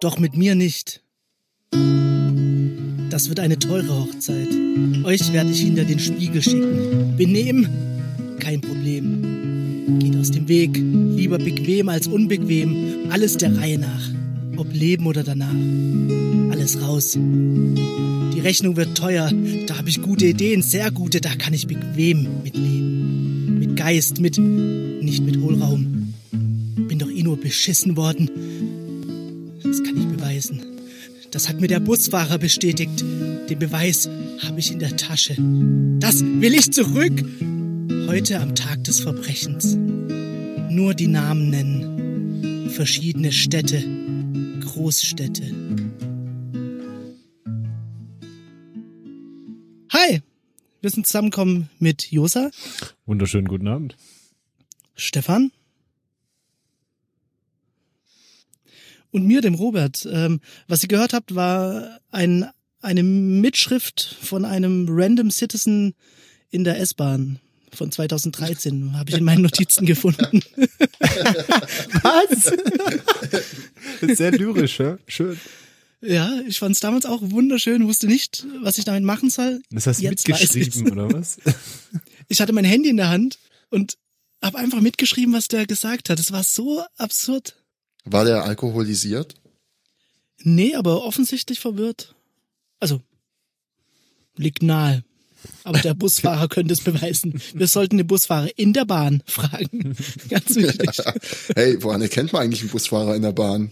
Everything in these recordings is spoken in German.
Doch mit mir nicht. Das wird eine teure Hochzeit. Euch werde ich hinter den Spiegel schicken. Benehmen? Kein Problem. Geht aus dem Weg. Lieber bequem als unbequem. Alles der Reihe nach. Ob Leben oder danach. Alles raus. Die Rechnung wird teuer. Da habe ich gute Ideen, sehr gute. Da kann ich bequem mitleben. Mit Geist, mit. nicht mit Hohlraum. Bin doch eh nur beschissen worden. Das kann ich beweisen. Das hat mir der Busfahrer bestätigt. Den Beweis habe ich in der Tasche. Das will ich zurück. Heute am Tag des Verbrechens. Nur die Namen nennen. Verschiedene Städte. Großstädte. Hi, wir sind zusammengekommen mit Josa, Wunderschönen guten Abend. Stefan und mir, dem Robert. Ähm, was ihr gehört habt, war ein, eine Mitschrift von einem random Citizen in der S-Bahn von 2013. Habe ich in meinen Notizen gefunden. Was? Sehr lyrisch, ja? Schön. Ja, ich fand es damals auch wunderschön, wusste nicht, was ich damit machen soll. Das hast du Jetzt mitgeschrieben, oder was? Ich hatte mein Handy in der Hand und habe einfach mitgeschrieben, was der gesagt hat. Es war so absurd. War der alkoholisiert? Nee, aber offensichtlich verwirrt. Also, liegt nahe. Aber der Busfahrer könnte es beweisen. Wir sollten den Busfahrer in der Bahn fragen. Ganz wichtig. Hey, woran erkennt man eigentlich einen Busfahrer in der Bahn?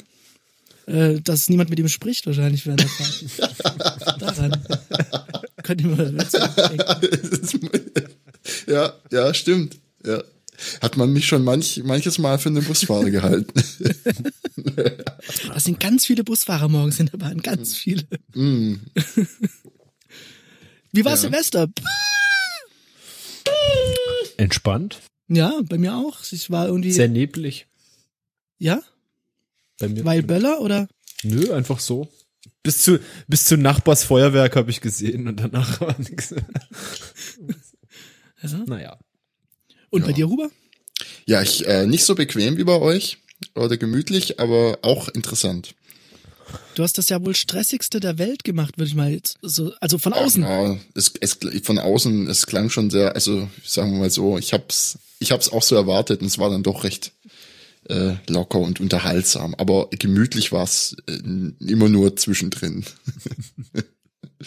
Äh, dass niemand mit ihm spricht wahrscheinlich während der Fahrt. Daran. Könnte denken. ja, ja, stimmt. Ja. Hat man mich schon manch, manches Mal für einen Busfahrer gehalten. Das sind ganz viele Busfahrer morgens in der Bahn. Ganz viele. Mm. Wie war Ja. Silvester? Entspannt. Ja, bei mir auch. Ich war irgendwie. Sehr neblig. ja? Bei mir. Weil Böller oder? Nö, einfach so. Bis zu, bis zu Nachbars Feuerwerk habe ich gesehen und danach war nichts. Also? Naja. Und bei Ja. dir, Huber? Ja, ich äh, nicht so bequem wie bei euch oder gemütlich, aber auch interessant. Du hast das ja wohl stressigste der Welt gemacht, würde ich mal jetzt so, also von außen. Ja, es, es, von außen, es klang schon sehr, also sagen wir mal so, ich hab's, ich hab's auch so erwartet und es war dann doch recht äh, locker und unterhaltsam. Aber gemütlich war's äh, immer nur zwischendrin.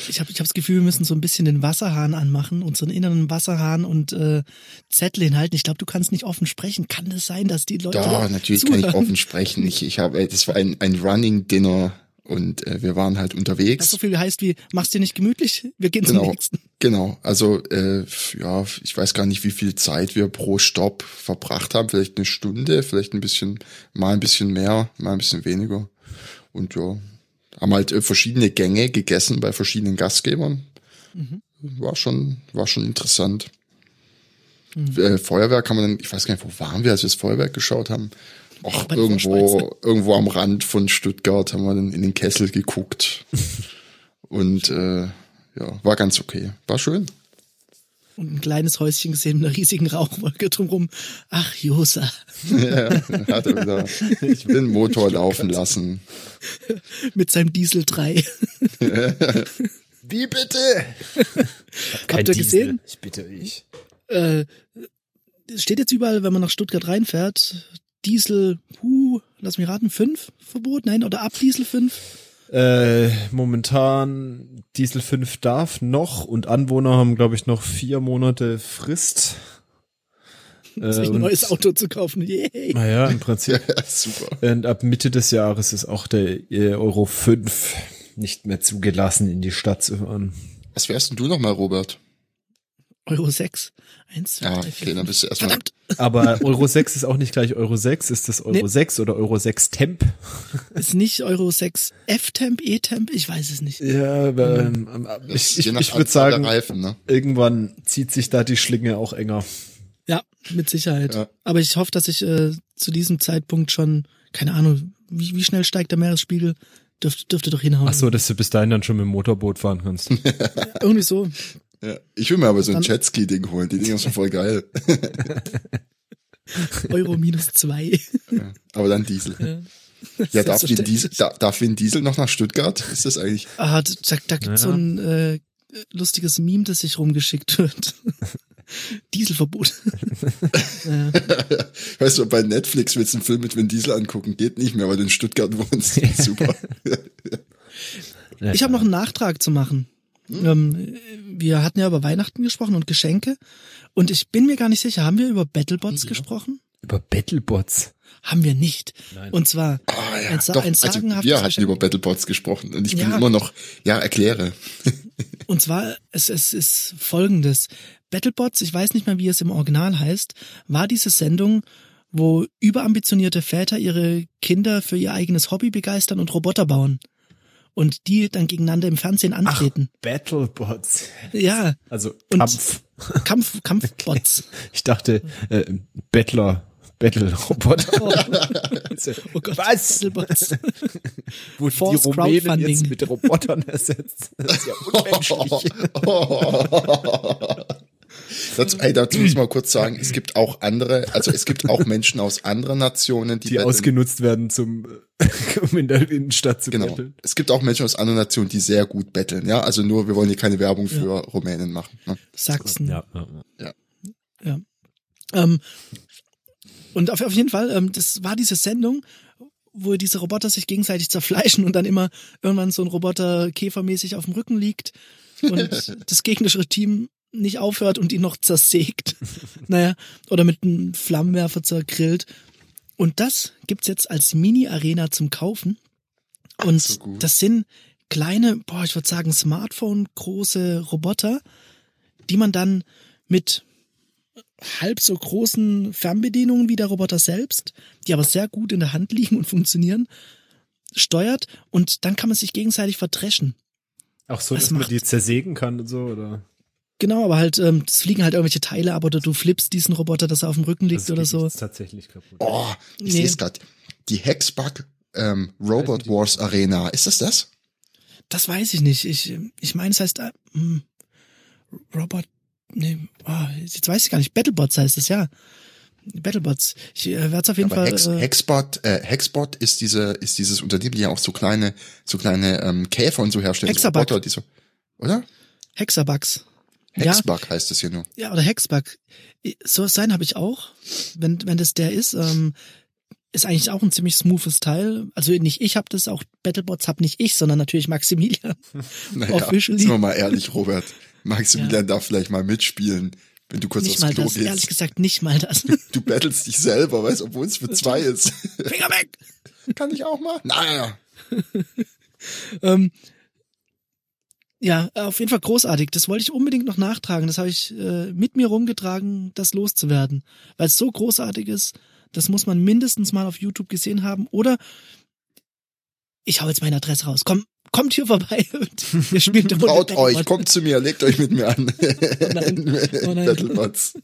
Ich habe ich hab das Gefühl, wir müssen so ein bisschen den Wasserhahn anmachen, unseren inneren Wasserhahn und äh, Zettel hinhalten. Ich glaube, du kannst nicht offen sprechen. Kann das sein, dass die Leute Ja, natürlich kann ich zuhören? offen sprechen. Ich, ich habe, das war ein, ein Running Dinner und äh, wir waren halt Das unterwegs. so viel heißt wie, mach's dir nicht gemütlich, wir gehen zum Genau, nächsten. genau. Also äh, ja, ich weiß gar nicht, wie viel Zeit wir pro Stopp verbracht haben. Vielleicht eine Stunde, vielleicht ein bisschen, mal ein bisschen mehr, mal ein bisschen weniger. Und ja, haben halt äh, verschiedene Gänge gegessen bei verschiedenen Gastgebern. Mhm. War schon, war schon interessant. Mhm. Äh, Feuerwerk haben wir dann, ich weiß gar nicht, wo waren wir, als wir das Feuerwerk geschaut haben. Auch Vorschweiz, irgendwo, irgendwo am Rand von Stuttgart haben wir dann in den Kessel geguckt. Und äh, ja, war ganz okay. War schön. Und ein kleines Häuschen gesehen mit einer riesigen Rauchwolke drumrum. Ach, Josa. ja, hat er wieder den Motor laufen lassen. Mit seinem Diesel 3. Wie bitte? Habt ihr gesehen? Ich bitte ich. Äh, es steht jetzt überall, wenn man nach Stuttgart reinfährt, Diesel, huh, lass mich raten, 5 Verbot? Nein, oder ab Diesel 5? Äh, momentan Diesel 5 darf noch und Anwohner haben, glaube ich, noch vier Monate Frist. Äh, sich ein und- neues Auto zu kaufen. Yay. Naja, im Prinzip. Ja, super. Und ab Mitte des Jahres ist auch der äh, Euro 5 nicht mehr zugelassen, in die Stadt zu fahren. Was wärst denn du nochmal, Robert? Euro 6. 1, 2, Ja, 3, okay, 4, dann bist du erstmal. Verdammt, Aber Euro 6 ist auch nicht gleich Euro 6. Ist das Euro Nee. 6 oder Euro 6 Temp? ist nicht Euro 6 F-Temp, E-Temp? Ich weiß es nicht. Ja, aber, ähm, ich, ich, ich würde sagen, Reifen, ne? irgendwann zieht sich da die Schlinge auch enger. Ja, mit Sicherheit. Ja. Aber ich hoffe, dass ich äh, zu diesem Zeitpunkt schon, keine Ahnung, wie, wie schnell steigt der Meeresspiegel? Dürfte, dürfte doch hinhauen. Ach so, dass du bis dahin dann schon mit dem Motorboot fahren kannst. Irgendwie so. Ja. Ich will mir aber so ein Jetski-Ding holen. Die Dinger sind voll geil. Euro minus zwei. Ja. Aber dann Diesel. Ja. Ja, darf Vin, Selbstverständlich. Diesel, da, darf Vin Diesel noch nach Stuttgart? Ist das eigentlich? Ah, da, da gibt's so Ja. ein äh, lustiges Meme, das sich rumgeschickt wird. Dieselverbot. ja. Weißt du, bei Netflix willst du einen Film mit Vin Diesel angucken, geht nicht mehr, weil du in Stuttgart wohnst. Super. Ich habe noch einen Nachtrag zu machen. Ähm, wir hatten ja über Weihnachten gesprochen und Geschenke. Und ich bin mir gar nicht sicher, haben wir über Battlebots gesprochen? Über Battlebots. Haben wir nicht. Nein. Und zwar Ah, ja, ein, doch, ein also sagenhaftes wir hatten Geschenk. über Battlebots gesprochen und ich bin Ja. immer noch, ja, erkläre. Und zwar, es, es ist folgendes. Battlebots, ich weiß nicht mehr, wie es im Original heißt, war diese Sendung, wo überambitionierte Väter ihre Kinder für ihr eigenes Hobby begeistern und Roboter bauen. Und die dann gegeneinander im Fernsehen antreten. Battlebots. Ja, Also Kampf. Kampf, Kampfbots. Ich dachte, äh, Battler. Battle-Roboter. Oh Gott, Was? Battlebots. Wurden die Forced Rumänen jetzt mit Robotern ersetzt? Das ist ja unmenschlich. Dazu, ey, dazu muss man kurz sagen, es gibt auch andere, also es gibt auch Menschen aus anderen Nationen, die, die ausgenutzt werden, zum, um in der Innenstadt zu Genau. betteln. Es gibt auch Menschen aus anderen Nationen, die sehr gut betteln, ja. Also nur, wir wollen hier keine Werbung für Rumänen machen. Ne? Sachsen. Ja, ja, ja. Ja. Ähm, und auf, auf jeden Fall, ähm, das war diese Sendung, wo diese Roboter sich gegenseitig zerfleischen und dann immer irgendwann so ein Roboter käfermäßig auf dem Rücken liegt und das gegnerische Team nicht aufhört und ihn noch zersägt. naja, oder mit einem Flammenwerfer zergrillt. Und das gibt's jetzt als Mini-Arena zum Kaufen. Und so das sind kleine, boah, ich würde sagen, Smartphone-große Roboter, die man dann mit halb so großen Fernbedienungen wie der Roboter selbst, die aber sehr gut in der Hand liegen und funktionieren, steuert und dann kann man sich gegenseitig verdreschen. Auch so, Was dass man macht- die zersägen kann und so, oder? Genau, aber halt, ähm, es fliegen halt irgendwelche Teile ab oder du flippst diesen Roboter, dass er auf dem Rücken liegt Das oder geht so. jetzt tatsächlich kaputt. Oh, ich Nee. sehe es gerade. Die Hexbug ähm, Robot Wars Arena. Ist das das? Das weiß ich nicht. Ich, ich meine, es heißt äh, hm, Robot. Nee, oh, jetzt weiß ich gar nicht. Battlebots heißt es, ja. Battlebots. Ich äh, werde es auf jeden Aber Fall. Hex, äh, Hexbot, äh, Hexbot ist diese, ist dieses Unternehmen, die ja auch so kleine, so kleine ähm, Käfer und so herstellen. So Hexabug. Roboter, die so, oder? Hexabugs. Ja, Hexbug heißt es hier nur. ja, oder Hexbug. So sein habe ich auch. Wenn, wenn das der ist, ähm, ist eigentlich auch ein ziemlich smoothes Teil. Also nicht ich habe das, auch Battlebots hab nicht ich, sondern natürlich Maximilian. Naja, Officially. sind wir mal ehrlich, Robert. Maximilian darf vielleicht mal mitspielen, wenn du kurz nicht aufs mal Klo das, ehrlich gehst. gesagt, nicht mal das. Du battlest dich selber, weißt, obwohl es für zwei ist. Finger weg! Kann ich auch mal? Naja. Ähm, ja, auf jeden Fall großartig. Das wollte ich unbedingt noch nachtragen. Das habe ich äh, mit mir rumgetragen, das loszuwerden. Weil es so großartig ist, das muss man mindestens mal auf YouTube gesehen haben. Oder ich hau jetzt meine Adresse raus. Komm, kommt hier vorbei und wir spielen eine Runde Traut euch, kommt zu mir, legt euch mit mir an. nein. Oh nein. Battlebots.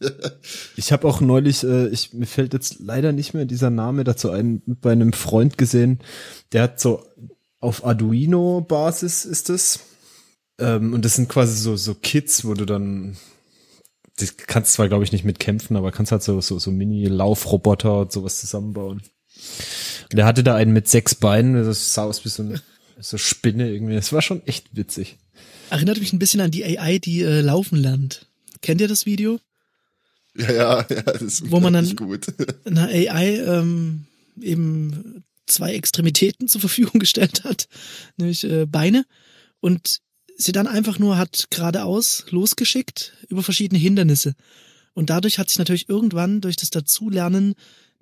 Ich habe auch neulich, äh, ich, mir fällt jetzt leider nicht mehr dieser Name dazu ein, bei einem Freund gesehen, der hat so auf Arduino-Basis ist es. Ähm, und das sind quasi so, so Kits, wo du dann, das kannst zwar, glaube ich, nicht mitkämpfen, aber kannst halt so, so, so Mini-Laufroboter und sowas zusammenbauen. Und der hatte da einen mit sechs Beinen, das sah aus wie so eine so Spinne irgendwie. Das war schon echt witzig. Erinnert mich ein bisschen an die AI, die äh, laufen lernt. Kennt ihr das Video? Ja, ja, ja, das ist Wo man dann- gut. eine AI ähm, eben zwei Extremitäten zur Verfügung gestellt hat, nämlich äh, Beine und sie dann einfach nur hat geradeaus losgeschickt über verschiedene Hindernisse. Und dadurch hat sich natürlich irgendwann durch das Dazulernen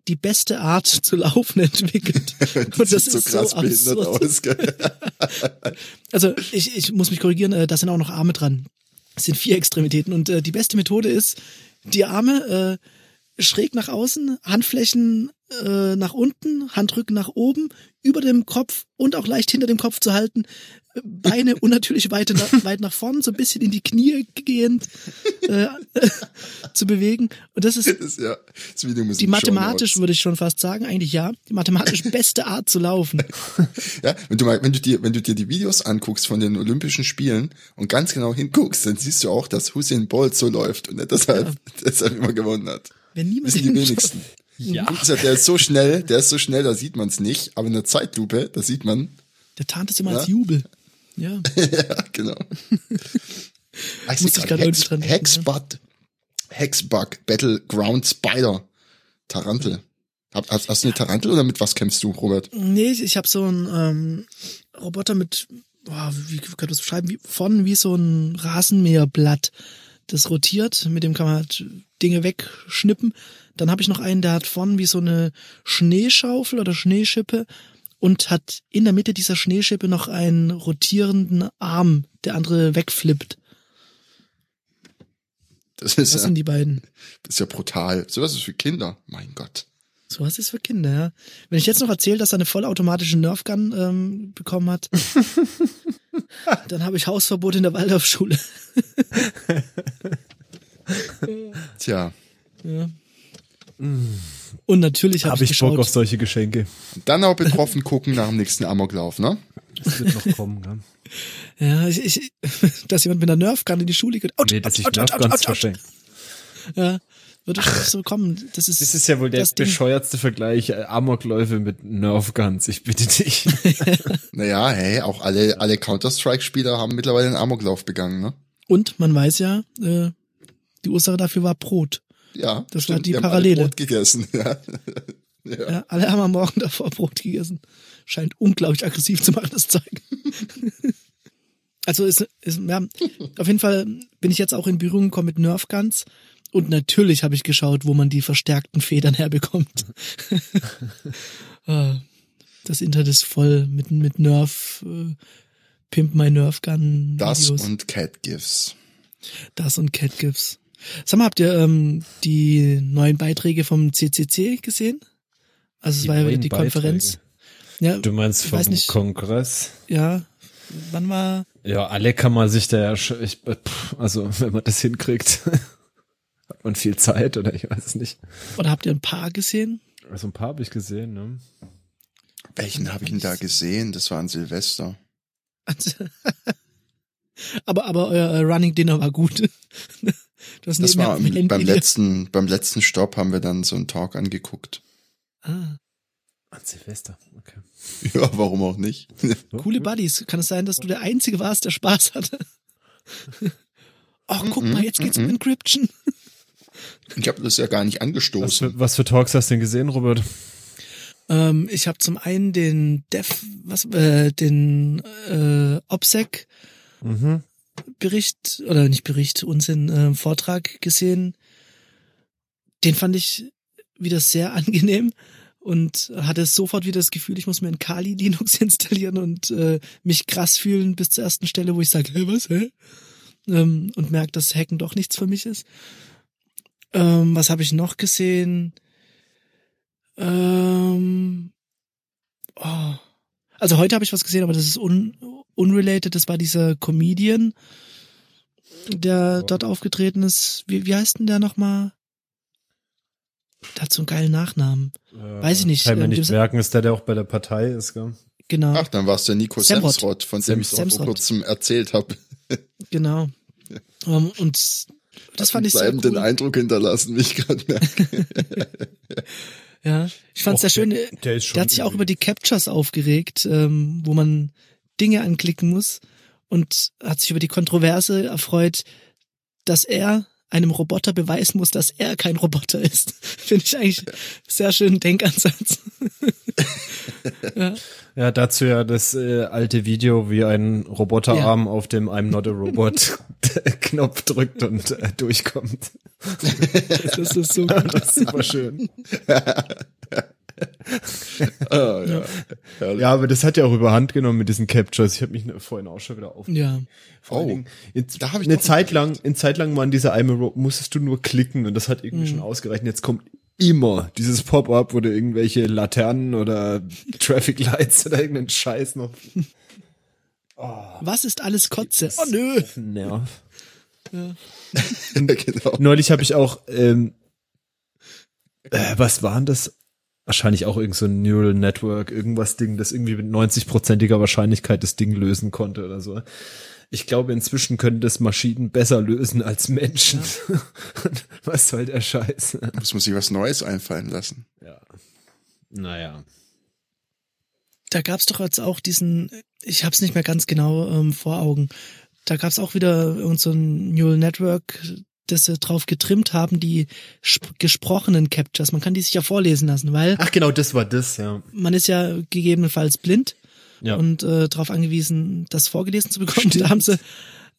die beste Art zu laufen entwickelt. Die Und das sieht so ist krass so behindert aus. Also ich, ich muss mich korrigieren, äh, da sind auch noch Arme dran. Es sind vier Extremitäten und äh, die beste Methode ist, die Arme schräg nach außen, Handflächen äh, nach unten, Handrücken nach oben, über dem Kopf und auch leicht hinter dem Kopf zu halten, Beine unnatürlich weit nach, weit nach vorn, so ein bisschen in die Knie gehend äh, zu bewegen. Und das ist, Das ist ja, das Video muss die mathematisch, würde ich schon fast sagen, eigentlich ja, die mathematisch beste Art zu laufen. Ja, wenn du mal, wenn du dir, wenn du dir die Videos anguckst von den Olympischen Spielen und ganz genau hinguckst, dann siehst du auch, dass Hussein Bolt so läuft und nicht deshalb, deshalb immer gewonnen hat. Wenn niemand Wissen die wenigsten. Ja. Guck, der ist so schnell, der ist so schnell, da sieht man es nicht, aber in der Zeitlupe, da sieht man, Der tarnt es immer Ja. als Jubel. Ja. ja, genau. Ich Muss ich gerade Hex, dran denken, Hexbug, Hexbug, Battleground Spider, Tarantel. Hab- Hast, hast du eine Tarantel oder mit was kämpfst du, Robert? Nee, ich, habe so einen ähm, Roboter mit, boah, wie kann man das beschreiben, wie, vorne wie so ein Rasenmäherblatt. Das rotiert, mit dem kann man halt Dinge wegschnippen. Dann habe ich noch einen, der hat vorne wie so eine Schneeschaufel oder Schneeschippe und hat in der Mitte dieser Schneeschippe noch einen rotierenden Arm, der andere wegflippt. Das ist, Das ja, sind die beiden. das ist ja brutal. Sowas ist für Kinder. Mein Gott. So was ist für Kinder, ja. Wenn ich jetzt noch erzähle, dass er eine vollautomatische Nerfgun ähm, bekommen hat, dann habe ich Hausverbot in der Waldorfschule. Tja, Ja. Und natürlich habe Habe ich ich Bock auf solche Geschenke. dann auch betroffen gucken nach dem nächsten Amoklauf, ne? Das wird noch kommen, gell? Ja, ich, ich, dass jemand mit einer Nerfgun in die Schule geht. Autsch, Nee, dass ich autsch, autsch, Nerf ganz autsch, autsch. verschenke. Ja, würde schon so kommen. Das ist, Das ist ja wohl der das Ding. bescheuertste Vergleich. äh, Amokläufe mit Nerfguns. Ich bitte dich. Naja, hey, auch alle, alle Counter-Strike-Spieler haben mittlerweile einen Amoklauf begangen, ne? Und man weiß ja, äh, die Ursache dafür war Brot. Ja. Das war stimmt, die haben alle Parallele. Brot gegessen, ja. Ja. alle haben am Morgen davor Brot gegessen. Scheint unglaublich aggressiv zu machen, das Zeug. also ist, ist ja, auf jeden Fall bin ich jetzt auch in Berührung gekommen mit Nerfguns. Und natürlich habe ich geschaut, wo man die verstärkten Federn herbekommt. Ah, das Internet ist voll mit, mit Nerf, äh, Pimp My Nerf Gun Das und Cat Gifts. Das und Catgifts. Sag mal, habt ihr ähm, die neuen Beiträge vom CCC gesehen? Also es war ja die Konferenz. Ja, Du meinst vom nicht. Kongress? ja. Wann war? Ja, alle kann man sich da ja, ich, äh, also wenn man das hinkriegt, hat man viel Zeit oder ich weiß es nicht. Oder habt ihr ein paar gesehen? Also ein paar habe ich gesehen, ne? Welchen habe ich denn da gesehen? Das war ein Silvester. aber aber euer äh, Running Dinner war gut. Du hast Das nebenher war Handy beim letzten, beim letzten Stopp haben wir dann so einen Talk angeguckt. Ah, An Silvester, okay. Ja, warum auch nicht? coole Buddies. Kann es sein, dass du der Einzige warst, der Spaß hatte? Ach, guck mal, jetzt geht's um. Encryption. Ich habe das ja gar nicht Was angestoßen. für, was für Talks hast du denn gesehen, Robert? Ähm, ich habe zum einen den Dev, was, äh, den äh, OPSEC Mhm. Bericht oder nicht Bericht, Unsinn, äh, Vortrag gesehen. Den fand ich wieder sehr angenehm und hatte sofort wieder das Gefühl, ich muss mir ein Kali Linux installieren und äh, mich krass fühlen bis zur ersten Stelle, wo ich sage, hä, was, hä? Ähm, und merke, dass Hacken doch nichts für mich ist. Ähm, was habe ich noch gesehen? Ähm, oh. Also heute habe ich was gesehen, aber das ist un unrelated. Das war dieser Comedian, der Oh. dort aufgetreten ist. Wie, wie heißt denn der nochmal? Der hat so einen geilen Nachnamen. Weiß ich nicht, Kann ich mir ähm, nicht merken, ist der, der auch bei der Partei ist, gell? Genau, Ach, dann war es der Nico Semrod. Semsrott, von dem ich auch vor kurzem erzählt habe. genau. Ähm, und das fand ich sehr bleibenden cool. Eindruck hinterlassen, wie ich gerade merke. Ja, ich fand es sehr schön. der- der ist schon der hat sich auch über die Captures aufgeregt, ähm, wo man Dinge anklicken muss und hat sich über die Kontroverse erfreut, dass er einem Roboter beweisen muss, dass er kein Roboter ist. Finde ich eigentlich sehr schönen Denkansatz. ja, Ja, dazu ja das äh, alte Video, wie ein Roboterarm auf dem I'm not a Robot Knopf drückt und äh, durchkommt. das ist so gut. Das ist super schön. Ah, ja. Ja, aber das hat ja auch überhand genommen mit diesen Captures. Ich habe mich vorhin auch schon wieder auf. Ja. Vor Oh, Dingen, in, da hab ich eine Zeit lang, in Zeit lang waren diese Rope, musstest du nur klicken und das hat irgendwie schon ausgereicht. Und jetzt kommt immer dieses Pop-up, wo du irgendwelche Laternen oder Traffic Lights oder irgendeinen Scheiß noch Was ist alles Kotze? Oh nö. Nerv. genau. Neulich habe ich auch, ähm, äh, was waren das? Wahrscheinlich auch irgend so ein Neural Network, irgendwas Ding, das irgendwie mit 90-prozentiger Wahrscheinlichkeit das Ding lösen konnte oder so. Ich glaube, inzwischen können das Maschinen besser lösen als Menschen. was soll der Scheiß? Muss man sich was Neues einfallen lassen. ja. Naja. Da gab's doch jetzt auch diesen, ich hab's nicht mehr ganz genau ähm, vor Augen. Da gab's auch wieder irgend so ein Neural Network, das sie drauf getrimmt haben, die sp- gesprochenen Captures. Man kann die sich ja vorlesen lassen, weil Ach genau, das war das, ja. man ist ja gegebenenfalls blind Ja. und äh, darauf angewiesen, das vorgelesen zu bekommen. Da haben sie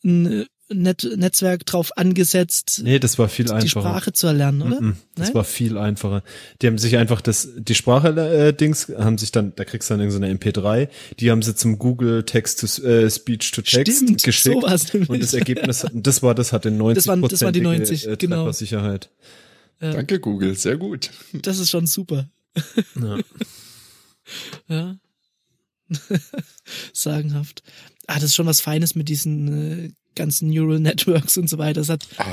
ein äh, Net Netzwerk drauf angesetzt, nee, das war viel die einfacher. Sprache zu erlernen, oder? Mhm, Das Nein? war viel einfacher. Die haben sich einfach das, die Sprache-Dings, haben sich dann, da kriegst du dann irgendeine MP3, die haben sie zum Google Text to, äh, Speech to Text Stimmt, geschickt. sowas nämlich. und das Ergebnis, das war, das hatte 90 Das waren- das waren die 90, äh, genau. Treffersicherheit. Danke, Google. Sehr gut. Das ist schon super. Ja. Ja. Sagenhaft. Ah, das ist schon was Feines mit diesen äh, ganzen Neural Networks und so weiter. Das hat Ah,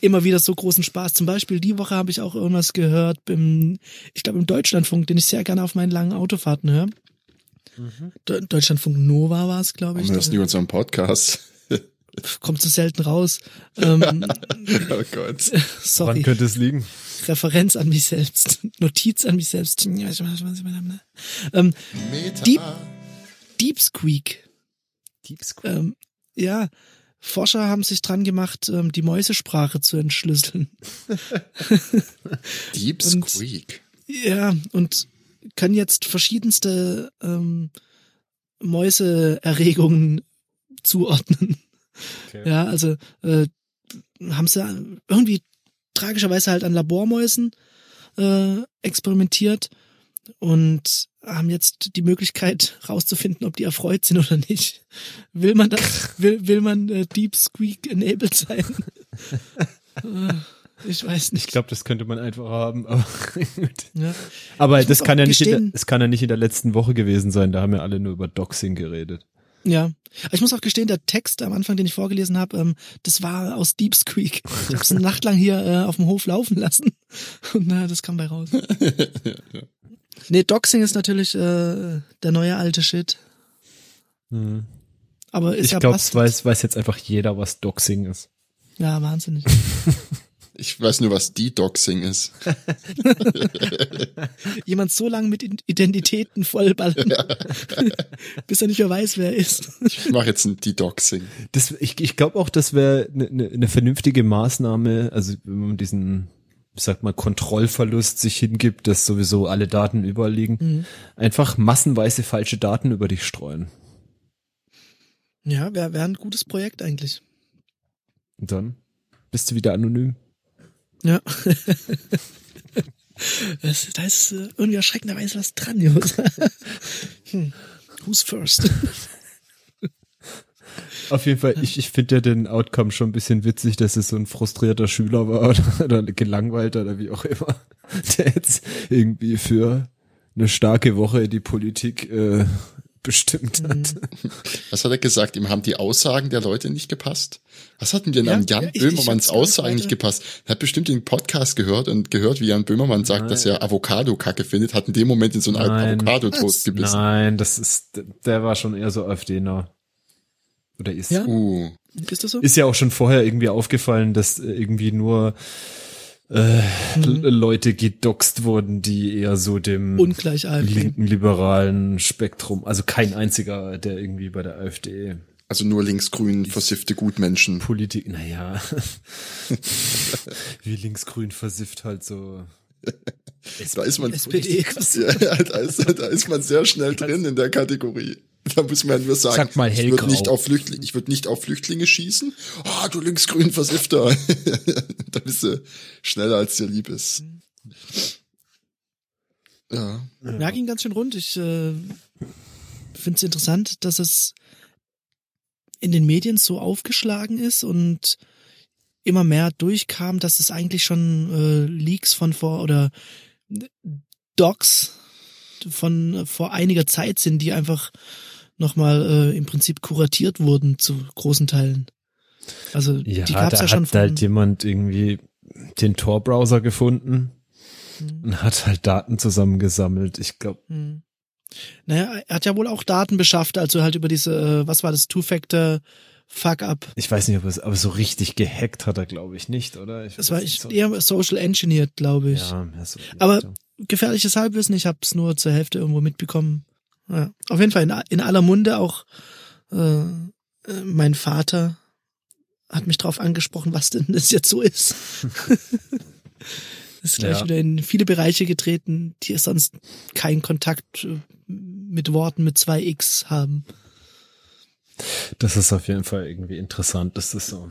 immer wieder so großen Spaß. Zum Beispiel die Woche habe ich auch irgendwas gehört im, ich glaube im Deutschlandfunk, den ich sehr gerne auf meinen langen Autofahrten höre. De Deutschlandfunk Nova war es, glaube ich. warum hörst du unseren Podcast? Kommt so selten raus. Ähm, oh Gott. sorry. Wann könnte es liegen? Referenz an mich selbst. Notiz an mich selbst. Ähm, Meta. Deep- Deep Squeak. Deep Square. Ähm, ja, Forscher haben sich dran gemacht, ähm, die Mäusesprache zu entschlüsseln. Deep und- Squeak. Ja, und können jetzt verschiedenste ähm, Mäuseerregungen zuordnen. Okay. Ja, also äh, haben sie irgendwie tragischerweise halt an Labormäusen äh, experimentiert und haben jetzt die Möglichkeit rauszufinden, ob die erfreut sind oder nicht. Will man das? Will, will man äh, Deep Squeak enabled sein? äh, ich weiß Ich nicht. glaube, das könnte man einfach haben. Aber. Ja. aber Ich das kann ja nicht, in der, gestehen- es kann ja nicht in der letzten Woche gewesen sein. Da haben ja alle nur über Doxing geredet. Ja. Ich muss auch gestehen, der Text am Anfang, den ich vorgelesen habe, ähm, das war aus Deep Squeak. Ich habe es eine Nacht lang hier äh, auf dem Hof laufen lassen und na, das kam bei raus. Nee, Doxing ist natürlich äh, der neue alte Shit. Mhm. Aber ist Ich ja glaube, es weiß, weiß jetzt einfach jeder, was Doxing ist. Ja, wahnsinnig. Ich weiß nur, was Dedoxing ist. Jemand so lange mit Identitäten vollballern, bis er nicht mehr weiß, wer er ist. Ich mache jetzt ein Dedoxing. Das, ich ich glaube auch, das wäre eine ne, ne vernünftige Maßnahme, also wenn man diesen, ich sag mal, Kontrollverlust sich hingibt, dass sowieso alle Daten überall liegen, Mhm. einfach massenweise falsche Daten über dich streuen. Ja, wäre wär ein gutes Projekt eigentlich. Und dann bist du wieder anonym. Ja. Es, da ist äh, irgendwie erschreckenderweise was dran, Jungs. hm. Who's first? Auf jeden Fall, ich, ich finde ja den Outcome schon ein bisschen witzig, dass es so ein frustrierter Schüler war oder, oder gelangweilter oder wie auch immer, der jetzt irgendwie für eine starke Woche die Politik äh, bestimmt hat. Was hat er gesagt? Ihm haben die Aussagen der Leute nicht gepasst? Was hat denn denn Ja, an Jan ja, Böhmermanns Aussagen nicht gepasst? Er hat bestimmt den Podcast gehört und gehört, wie Jan Böhmermann sagt, dass er Avocado kacke findet, hat in dem Moment in so einen Nein. Avocado-Toast gebissen. Nein, das ist, der war schon eher so AfDner. Oder ist. Ja? Uh, Ist das so? Ist ja auch schon vorher irgendwie aufgefallen, dass äh, irgendwie nur äh, Mhm. Leute gedoxt wurden, die eher so dem linken liberalen Spektrum, also kein einziger, der irgendwie bei der AfD also nur linksgrün versiffte Gutmenschen. Politik, naja, wie linksgrün versifft halt so. Da ist man, SPD. ja, ja, da, ist, da ist man sehr schnell drin in der Kategorie. Da muss man nur sagen, Sag mal ich würde nicht auf Flüchtlinge, ich würde nicht auf Flüchtlinge schießen. Ah, du linksgrün Versiffter. da bist du schneller als dir lieb ist. Ja. Ja, ging ganz schön rund. Ich äh, finde es interessant, dass es in den Medien so aufgeschlagen ist und immer mehr durchkam, dass es eigentlich schon äh, Leaks von vor oder Docs von vor einiger Zeit sind, die einfach nochmal äh, im Prinzip kuratiert wurden zu großen Teilen. Also Ja, die gab's da ja schon hat halt jemand irgendwie den Tor-Browser gefunden Mhm. und hat halt Daten zusammengesammelt. Ich glaube, Hm. Naja, er hat ja wohl auch Daten beschafft, also halt über diese, äh, was war das, Two-Factor Fuck-up. ich weiß nicht, ob es, aber so richtig gehackt hat er, glaube ich, nicht, oder? Ich Das war ich, so. eher social engineered, glaube ich. Ja, ja, so Aber- Richtung. Gefährliches Halbwissen, ich habe es nur zur Hälfte irgendwo mitbekommen. Ja. Auf jeden Fall in, in aller Munde auch äh, äh, mein Vater hat mich drauf angesprochen, was denn das jetzt so ist. ist gleich Ja. wieder in viele Bereiche getreten, die sonst keinen Kontakt äh, mit Worten mit zwei X haben. Das ist auf jeden Fall irgendwie interessant, dass das so.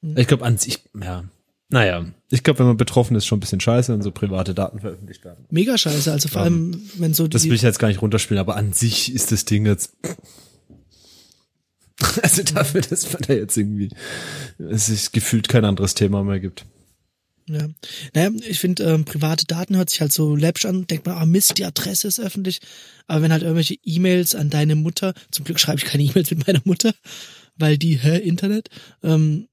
Mhm. Ich glaube an sich, ja. Naja, ich glaube, wenn man betroffen ist, schon ein bisschen scheiße, wenn so private Daten veröffentlicht werden. Mega scheiße, also vor Ähm, allem, wenn so Das die, will ich jetzt gar nicht runterspielen, aber an sich ist das Ding jetzt. Also dafür, dass man da jetzt irgendwie es sich gefühlt kein anderes Thema mehr gibt. Ja. Naja, ich finde, ähm, private Daten hört sich halt so läppisch an, denkt man, ah Mist, die Adresse ist öffentlich. Aber wenn halt irgendwelche E-Mails an deine Mutter, zum Glück schreibe ich keine E-Mails mit meiner Mutter, weil die, hä, Internet. Ähm,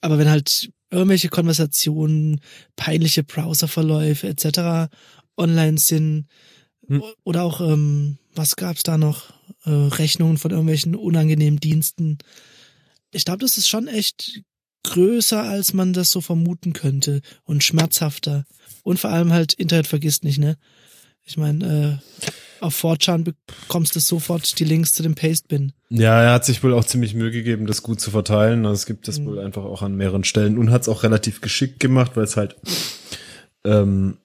aber wenn halt irgendwelche Konversationen, peinliche Browserverläufe etc. online sind, Hm. oder auch, ähm, was gab's da noch? Äh, Rechnungen von irgendwelchen unangenehmen Diensten. Ich glaube, das ist schon echt größer, als man das so vermuten könnte und schmerzhafter. Und vor allem halt, Internet vergisst nicht, ne? Ich meine, äh, auf 4chan bekommst du sofort die Links zu dem Pastebin. Ja, er hat sich wohl auch ziemlich Mühe gegeben, das gut zu verteilen. Also es gibt das Mhm. wohl einfach auch an mehreren Stellen und hat es auch relativ geschickt gemacht, weil es halt ähm,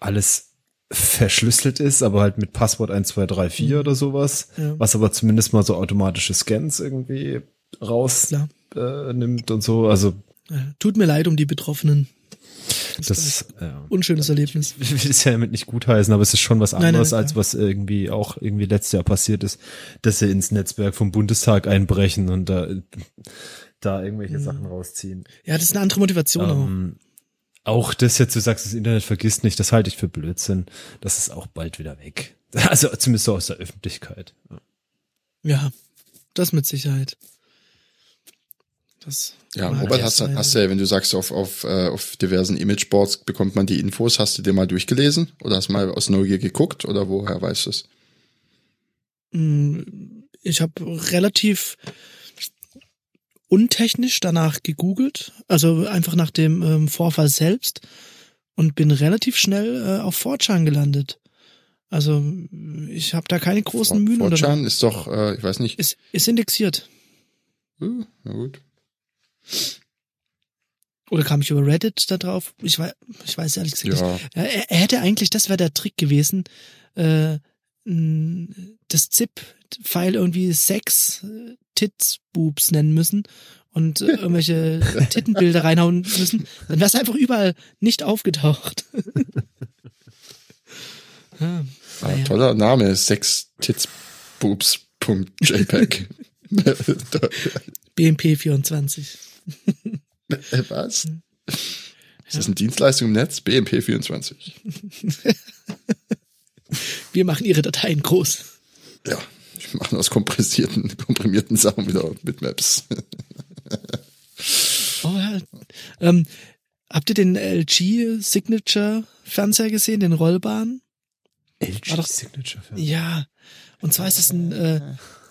alles verschlüsselt ist, aber halt mit Passwort 1234 Mhm. oder sowas, Ja. was aber zumindest mal so automatische Scans irgendwie rausnimmt Klar. Äh, nimmt und so. Also tut mir leid um die Betroffenen. das ja. Unschönes Erlebnis. Ich will es ja damit nicht gutheißen, aber es ist schon was Nein, nein, anderes, klar. als was irgendwie auch irgendwie letztes Jahr passiert ist, dass sie ins Netzwerk vom Bundestag einbrechen und da, da irgendwelche Mhm. Sachen rausziehen. Ja, das ist eine andere Motivation auch. Ähm, auch das jetzt, du sagst, das Internet vergisst nicht, das halte ich für Blödsinn. Das ist auch bald wieder weg. Also zumindest so aus der Öffentlichkeit. Ja, das mit Sicherheit. Das Ja, Robert, hast, hast du ja, wenn du sagst, auf, auf, äh, auf diversen Imageboards bekommt man die Infos, hast du dir mal durchgelesen? Oder hast mal aus Neugier geguckt? Oder woher weißt du es? Mm, Ich habe relativ untechnisch danach gegoogelt, also einfach nach dem ähm, Vorfall selbst und bin relativ schnell äh, auf 4chan gelandet. Also ich habe da keine großen Mühen. oder- 4chan ist doch, äh, ich weiß nicht. Ist, ist indexiert. Hm, na gut. Oder kam ich über Reddit da drauf? Ich weiß, ich weiß ehrlich gesagt nicht. Ja, Ja, er, er hätte eigentlich, das wäre der Trick gewesen, äh, das ZIP-File irgendwie sechs äh, Tits-Boobs nennen müssen und äh, irgendwelche Tittenbilder reinhauen müssen. Dann wäre es einfach überall nicht aufgetaucht. ja, ah, naja. toller Name, sextitsboobs.jpg. BMP 24. Äh, Was? Ist das eine Dienstleistung im Netz? BMP24. Wir machen ihre Dateien groß. Ja, wir machen aus kompressierten, komprimierten Sachen wieder mit Maps. Oh, ja. ähm, habt ihr den LG Signature Fernseher gesehen, den rollbaren? LG doch- Signature. Ja, und zwar ist es ein äh,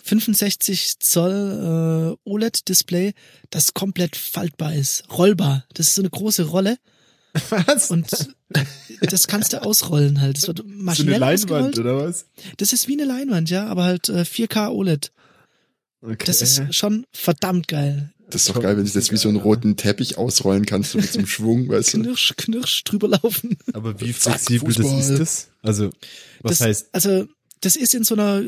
65 Zoll äh, OLED-Display, das komplett faltbar ist, rollbar. Das ist so eine große Rolle Was? und das kannst du ausrollen halt. Das wird so eine maschinell Leinwand ausgerollt. oder was? Das ist wie eine Leinwand, ja, aber halt äh, 4K OLED. Okay. Das ist schon verdammt geil. Das ist doch geil, wenn ich das wie so einen roten Teppich ausrollen kannst, so mit so einem Schwung, weißt du? Knirsch, knirsch drüber laufen. aber wie Zack, flexibel das ist das? Also was das, heißt? Also, das ist in so einer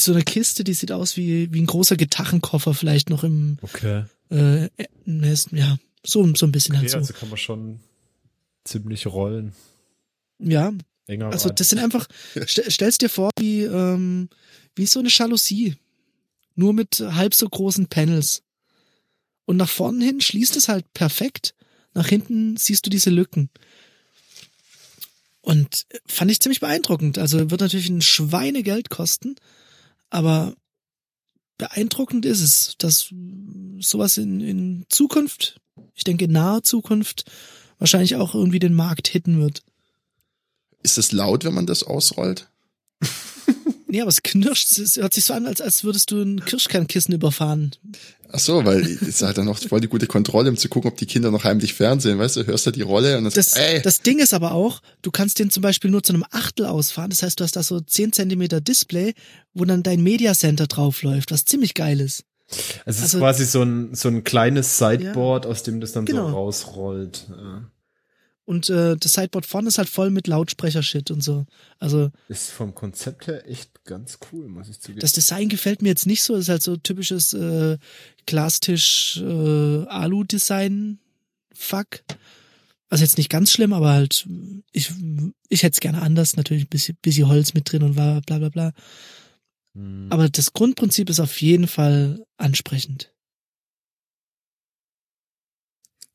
so einer Kiste, die sieht aus wie wie ein großer Gitarrenkoffer vielleicht noch im Okay. äh, äh, ja so so ein bisschen halt Okay, so. also kann man schon ziemlich rollen. Ja, Enger Also das sind einfach, st stellst dir vor, wie, ähm, wie so eine Jalousie. Nur mit halb so großen Panels. Und nach vorne hin schließt es halt perfekt. Nach hinten siehst du diese Lücken. Und fand ich ziemlich beeindruckend. Also wird natürlich ein Schweinegeld kosten, aber beeindruckend ist es, dass sowas in, in Zukunft, ich denke in naher Zukunft, wahrscheinlich auch irgendwie den Markt hitten wird. Ist es laut, wenn man das ausrollt? Nee, aber es knirscht, es hört sich so an, als, als würdest du ein Kirschkernkissen überfahren. Ach so, weil es hat dann noch voll die gute Kontrolle, um zu gucken, ob die Kinder noch heimlich fernsehen, weißt du, hörst du die Rolle und dann Das, sagst, ey, das Ding ist aber auch, du kannst den zum Beispiel nur zu einem Achtel ausfahren. Das heißt, du hast da so 10 Zentimeter Display, wo dann dein Media Center draufläuft, was ziemlich geil ist. es ist also- quasi so ein, so ein kleines Sideboard, aus dem das dann Genau. so rausrollt. Ja. Und äh, das Sideboard vorne ist halt voll mit Lautsprecher-Shit und so. Also Ist vom Konzept her echt ganz cool, muss ich zugeben. das Design gefällt mir jetzt nicht so. Ist halt so typisches äh, Glastisch äh. Fuck. Also jetzt nicht ganz schlimm, aber halt, ich, ich hätte es gerne anders, natürlich ein bisschen, bisschen Holz mit drin und bla bla bla bla. Hm. Aber das Grundprinzip ist auf jeden Fall ansprechend.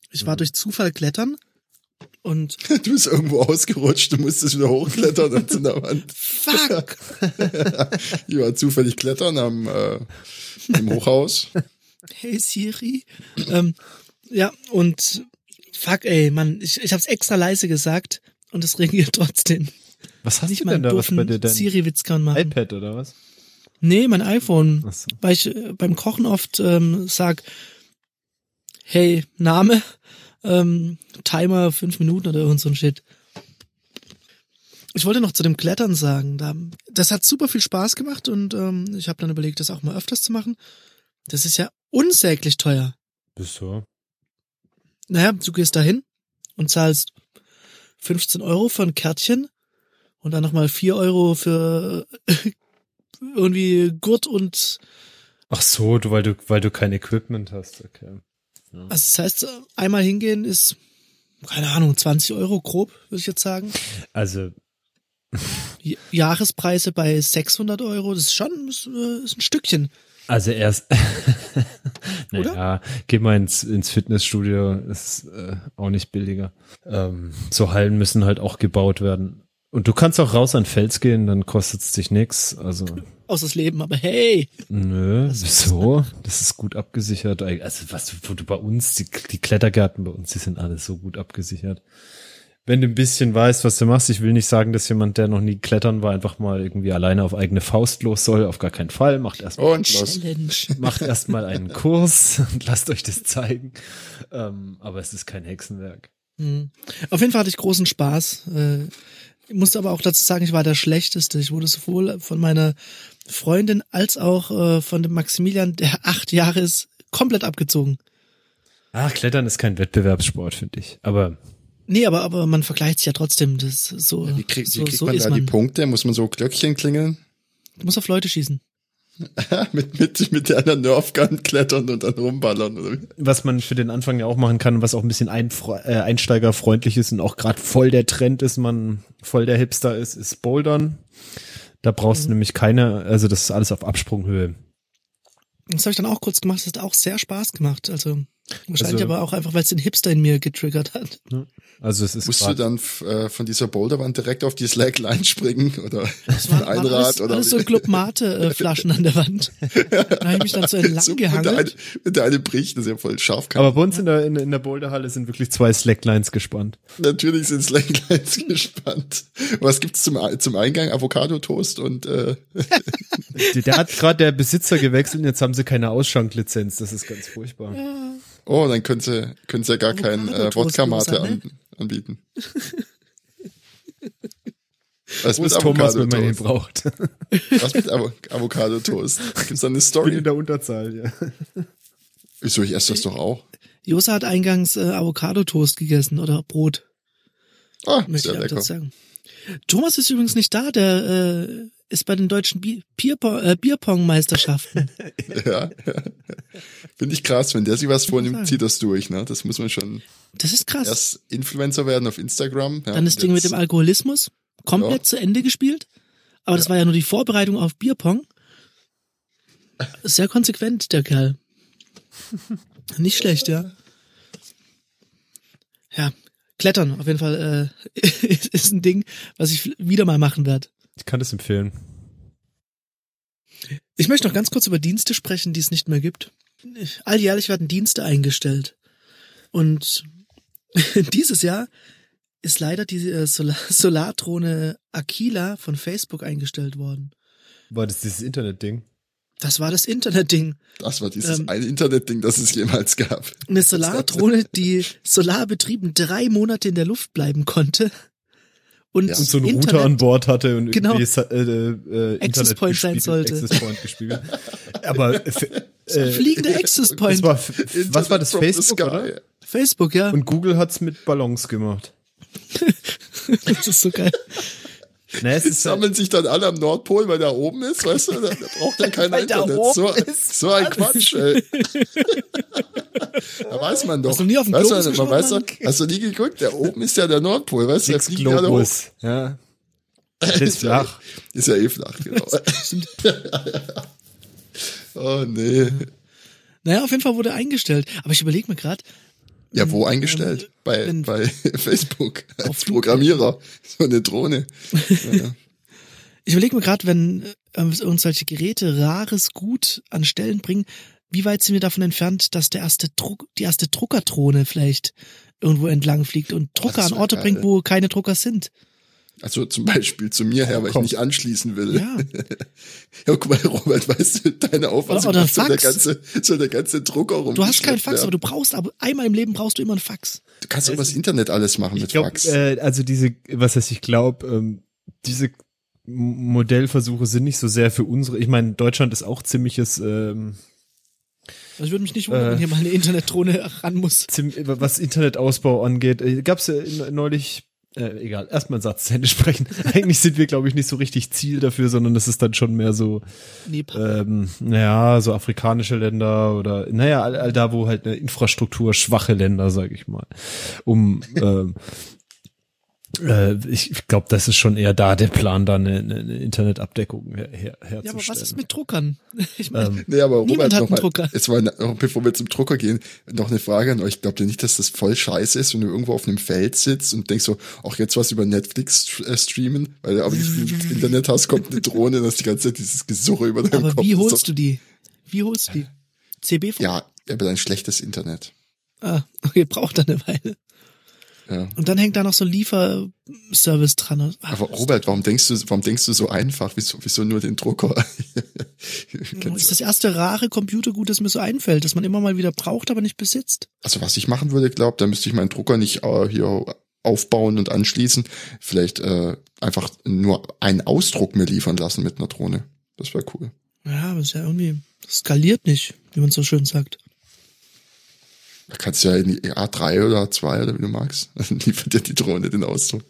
Ich war Mhm. durch Zufall klettern und du bist irgendwo ausgerutscht, du musstest wieder hochklettern und in der Wand. fuck! Ich war zufällig klettern am äh, im Hochhaus. Hey Siri. ähm, ja, und fuck ey, Mann, ich, ich hab's extra leise gesagt und es reagiert trotzdem. was hast Nicht du denn da? Was bei dir denn? Siri-Witz kann machen. iPad oder was? Nee, mein iPhone. Achso. Weil ich äh, beim Kochen oft ähm, sag, hey, Name, ähm, Timer fünf Minuten oder irgend so ein Shit. Ich wollte noch zu dem Klettern sagen, da, das hat super viel Spaß gemacht und ähm, ich habe dann überlegt, das auch mal öfters zu machen. Das ist ja unsäglich teuer. Wieso? Naja, du gehst dahin und zahlst 15 Euro für ein Kärtchen und dann nochmal 4 Euro für irgendwie Gurt und Ach so, du, weil du, weil du kein Equipment hast, okay. Also das heißt, einmal hingehen ist, keine Ahnung, 20 Euro grob, würde ich jetzt sagen. Also, Jahrespreise bei 600 Euro, das ist schon ist, äh, ist ein Stückchen. also erst, naja, geh mal ins, ins Fitnessstudio, ist äh, auch nicht billiger. Ähm, so Hallen müssen halt auch gebaut werden. Und du kannst auch raus an Fels gehen, dann kostet es dich nix. Also, Aus das Leben, aber hey, nö, wieso? Das ist gut abgesichert. Also, was, wo du bei uns, die, die Klettergärten bei uns, die sind alle so gut abgesichert. Wenn du ein bisschen weißt, was du machst, ich will nicht sagen, dass jemand, der noch nie klettern war, einfach mal irgendwie alleine auf eigene Faust los soll. Auf gar keinen Fall. Macht erstmal Und los. Challenge. macht erstmal einen Kurs und lasst euch das zeigen. Ähm, aber es ist kein Hexenwerk. Hm. Auf jeden Fall hatte ich großen Spaß. Äh, Ich musste aber auch dazu sagen, ich war der Schlechteste. Ich wurde sowohl von meiner Freundin als auch äh, von dem Maximilian, der acht Jahre ist, komplett abgezogen. Ach, Klettern ist kein Wettbewerbssport, finde ich. Aber Nee, aber, aber man vergleicht sich ja trotzdem. Das ist so, Wie, krieg, so, wie kriegt so man ist da man. die Punkte? Muss man so Glöckchen klingeln? Du musst auf Leute schießen. mit, mit, mit einer Nerfgun klettern und dann rumballern. Oder? wie? was man für den Anfang ja auch machen kann, was auch ein bisschen einfre- äh, einsteigerfreundlich ist und auch gerade voll der Trend ist, man voll der Hipster ist, ist Bouldern. Da brauchst du nämlich keine, also das ist alles auf Absprunghöhe. Das habe ich dann auch kurz gemacht. Das hat auch sehr Spaß gemacht. Also wahrscheinlich Also- aber auch einfach, weil es den Hipster in mir getriggert hat. Also es ist Musst du dann äh, von dieser Boulderwand direkt auf die Slackline springen oder Das waren Einrad alles, oder alles so? Club Mate äh, Flaschen an der Wand. Da habe ich mich dann so entlang So, wenn, der eine, gehangelt. wenn der eine bricht, das ist ja voll scharf. aber bei uns in der, in, in der Boulderhalle sind wirklich zwei Slacklines gespannt. Natürlich sind Slacklines gespannt. Was gibt's zum, zum Eingang? Avocado-Toast und äh, Der, der hat gerade der Besitzer gewechselt und jetzt haben sie keine Ausschanklizenz. Das ist ganz furchtbar. Oh, dann können sie, können sie ja gar keinen äh, Wodka-Mate Rosa, an, ne? anbieten. Was mit Thomas, wenn man ihn braucht? Was mit Avo Avocado-Toast? Gibt's da eine Story? der Unterzahl, ja. Wieso, ich esse das doch auch. Josa hat eingangs äh, Avocado-Toast gegessen oder Brot, Ah, möchte sehr ich lecker. Thomas ist übrigens nicht da, der äh, ist bei den deutschen Bi Bierpong- äh, Bierpong-Meisterschaften. Ja, ja. Finde ich krass, wenn der sich was vornimmt, zieht das durch, ne? Das muss man schon Das ist krass. erst Influencer werden auf Instagram. Ja, Dann das Ding mit dem Alkoholismus. komplett Ja. zu Ende gespielt. Aber das war ja nur die Vorbereitung auf Bierpong. Sehr konsequent, der Kerl. Nicht schlecht, ja. Ja, Klettern auf jeden Fall äh, ist ein Ding, was ich wieder mal machen werde. Ich kann das empfehlen. Ich möchte noch ganz kurz über Dienste sprechen, die es nicht mehr gibt. Alljährlich werden Dienste eingestellt. Und dieses Jahr ist leider die äh, Solar Solardrohne Aquila von Facebook eingestellt worden. War das dieses Internetding? Das war das Internetding. Das war dieses Ähm, eine Internetding, das es jemals gab. Eine Solardrohne, die solarbetrieben drei Monate in der Luft bleiben konnte. Und, Ja. Und so einen Internet, Router an Bord hatte und Genau. irgendwie äh, äh, Access Point sein sollte. Access Point gespiegelt. Aber f- äh, Fliegende Access Point. war, was war das Facebook, oder? Facebook, ja. Und Google hat's mit Ballons gemacht. das ist so geil. Ne, es Die ist sammeln sich dann alle am Nordpol, weil der oben ist, weißt du? Da, da braucht ja keiner Internet. So, ist. so ein Quatsch, ey. Da weiß man doch. Hast du nie auf den weißt Globus man geschaut, weiß doch, hast du nie geguckt? Der oben ist ja der Nordpol, weißt du? Der fliegt ja da hoch. Globus. Ja. Das ist flach. Ist ja eh flach, genau. oh nee. Naja, auf jeden Fall wurde eingestellt. Aber ich überlege mir gerade, Ja, wo eingestellt? Bei, wenn- bei Facebook. Auf Als Programmierer. So eine Drohne. Ja. ich überlege mir gerade, wenn äh, uns solche Geräte rares Gut an Stellen bringen, wie weit sind wir davon entfernt, dass der erste Druck, die erste Druckerdrohne vielleicht irgendwo entlang fliegt und Drucker das an Orte geil. bringt, wo keine Drucker sind. Also zum Beispiel zu mir her, weil ich nicht anschließen will. Ja. Ja, guck mal, Robert, weißt du, deine Auffassung Oder- oder ist, soll der Fax. ganze, soll der ganze Drucker rum. Du hast kein Fax, aber du brauchst aber einmal im Leben brauchst du immer ein Fax. Du kannst übers Internet alles machen mit Ich glaube, Fax. äh, also diese, was heißt, ich glaube, ähm, diese Modellversuche sind nicht so sehr für unsere. Ich meine, Deutschland ist auch ziemliches, ähm, Also ich würde mich nicht wundern, Äh. wenn hier mal eine Internetdrohne ran muss. was Internetausbau angeht. Äh, Gab's ja in- neulich. Äh, egal, erstmal einen Satz zu Ende sprechen. Eigentlich sind wir, glaube ich, nicht so richtig Ziel dafür, sondern das ist dann schon mehr so, ähm, naja, so afrikanische Länder oder, naja, all, all da, wo halt eine Infrastruktur schwache Länder, sage ich mal, um ähm, äh, ich, ich glaube, das ist schon eher da der Plan, da eine, eine Internetabdeckung her, her, herzustellen. ja, aber was ist mit Druckern? Ich meine, Ähm, Nee, aber Niemand Robert, hat noch einen mal, Drucker. Jetzt mal, noch, bevor wir zum Drucker gehen, noch eine Frage an euch. Glaubt ihr nicht, dass das voll scheiße ist, wenn du irgendwo auf einem Feld sitzt und denkst so, auch jetzt was über Netflix äh, streamen, weil du aber nicht viel Internet hast, kommt eine Drohne und hast die ganze Zeit dieses Gesurre über deinem aber Kopf. wie holst du die? Wie holst du die? CB Ja, aber ein schlechtes Internet. Ah, okay, braucht dann eine Weile. Ja. Und dann hängt da noch so ein Lieferservice dran. Aber Robert, warum denkst du, warum denkst du so einfach? Wieso, wieso nur den Drucker? das ist das erste rare Computergut, das mir so einfällt, das man immer mal wieder braucht, aber nicht besitzt. Also was ich machen würde, glaub, da müsste ich meinen Drucker nicht äh, hier aufbauen und anschließen. Vielleicht äh, einfach nur einen Ausdruck mir liefern lassen mit einer Drohne. Das wäre cool. Ja, aber es ist ja irgendwie, skaliert nicht, wie man so schön sagt. Da kannst du ja in die A3 oder A2 oder wie du magst. Dann liefert dir die Drohne den Ausdruck.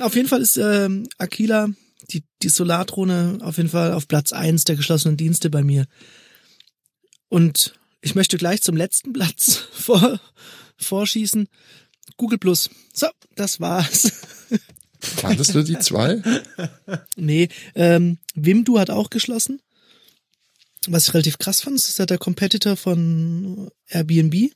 Auf jeden Fall ist ähm, Aquila, die, die Solardrohne, auf jeden Fall auf Platz eins der geschlossenen Dienste bei mir. Und ich möchte gleich zum letzten Platz vor, vorschießen. Google Plus. So, das war's. Fandest du die zwei? Nee, ähm, Wimdu hat auch geschlossen. Was ich relativ krass fand, ist ja der Competitor von Airbnb.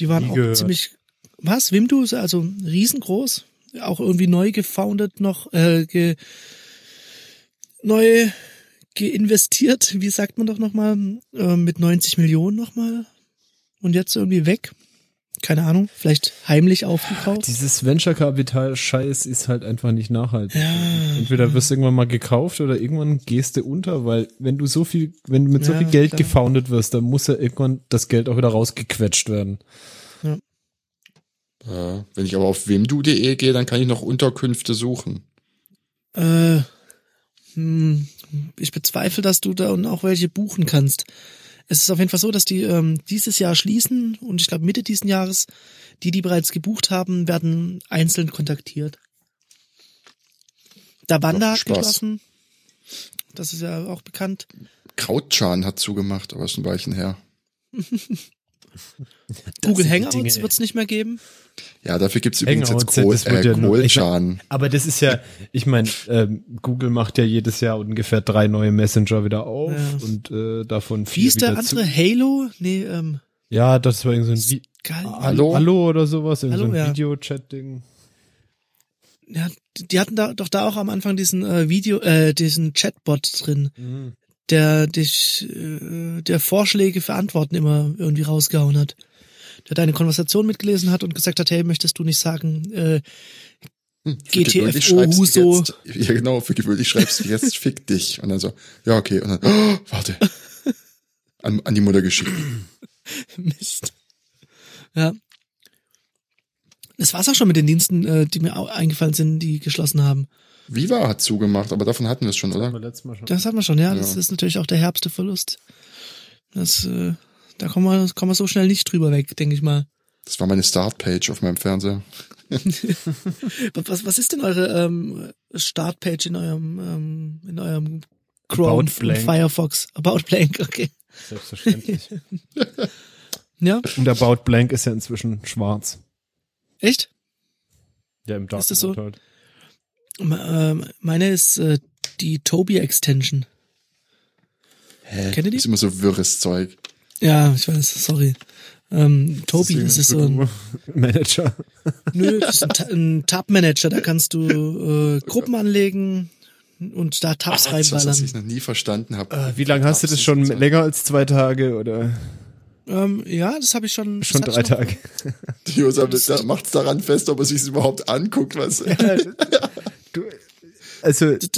Die waren auch gehört. ziemlich. Was? Wimdu ist also riesengroß. Auch irgendwie neu gefoundet noch, äh, ge, neu geinvestiert, wie sagt man doch nochmal, äh, mit 90 Millionen nochmal. Und jetzt irgendwie weg. Keine Ahnung, vielleicht heimlich aufgekauft. Dieses Venture-Kapital-Scheiß ist halt einfach nicht nachhaltig. Ja. Entweder wirst du irgendwann mal gekauft oder irgendwann gehst du unter, weil wenn du so viel, wenn du mit so Ja, viel Geld klar. gefoundet wirst, dann muss ja irgendwann das Geld auch wieder rausgequetscht werden. Ja, wenn ich aber auf wemdu.de gehe, dann kann ich noch Unterkünfte suchen. Äh, hm, ich bezweifle, dass du da auch welche buchen kannst. Es ist auf jeden Fall so, dass die ähm, dieses Jahr schließen und ich glaube Mitte diesen Jahres, die, die bereits gebucht haben, werden einzeln kontaktiert. Da Wanda Ach, hat geschlossen. Das ist ja auch bekannt. Krautschan hat zugemacht, aber ist ein Weilchen her. Google Hangouts wird es nicht mehr geben. Ja, dafür gibt's übrigens jetzt Kohl, äh, ja. Aber das ist ja, ich meine, ähm, Google macht ja jedes Jahr ungefähr drei neue Messenger wieder auf Ja. und äh, davon vier Wie ist der andere? Zu. Halo? Nee, ähm, Ja, das war irgendwie so ein Vi geil. Hallo? Hallo oder sowas, irgendwie Hallo, so ein ja. Video-Chat-Ding. Ja, die die hatten da doch da auch am Anfang diesen äh, Video, äh, diesen Chatbot drin, Mhm. der dich, äh, der Vorschläge für Antworten immer irgendwie rausgehauen hat. Der deine Konversation mitgelesen hat und gesagt hat, hey, möchtest du nicht sagen, äh, Hm, für GTFO Huso. Jetzt, ja, genau, für gewöhnlich schreibst du jetzt fick dich. Und dann so, ja, okay. Und dann, oh, warte. An, an die Mutter geschickt. Mist. Ja. Das war's auch schon mit den Diensten, äh, die mir eingefallen sind, die geschlossen haben. Viva hat zugemacht, aber davon hatten wir es schon, wir oder? letztes Mal schon. Das hat man schon, ja. Das Ja. ist natürlich auch der herbste Verlust. Das, äh, da kommen wir, kommen wir so schnell nicht drüber weg, denke ich mal. Das war meine Startpage auf meinem Fernseher. Was, was ist denn eure ähm, Startpage in eurem, ähm, in eurem Chrome About und blank. Firefox? About Blank, okay. Selbstverständlich. Ja, und About Blank ist ja inzwischen schwarz. echt? Ja, im Dark Ist das so? Mode halt. Ähm, Meine ist äh, die Toby Extension. Hä? Kennt ihr die? Ist immer so wirres Zeug. Ja, ich weiß, sorry. Ähm, Toby, Deswegen das ist so ein, Manager. nö, das ist ein, ein Tab-Manager, da kannst du äh, Gruppen anlegen und da Tabs Das, was reinballern. ich noch nie verstanden habe. Äh, Wie lange hast du das schon? Länger als zwei Tage oder Ähm, ja, das habe ich schon. schon das drei Tage? Die Josa da macht's daran fest, ob er sich überhaupt anguckt, was. du, also, Das,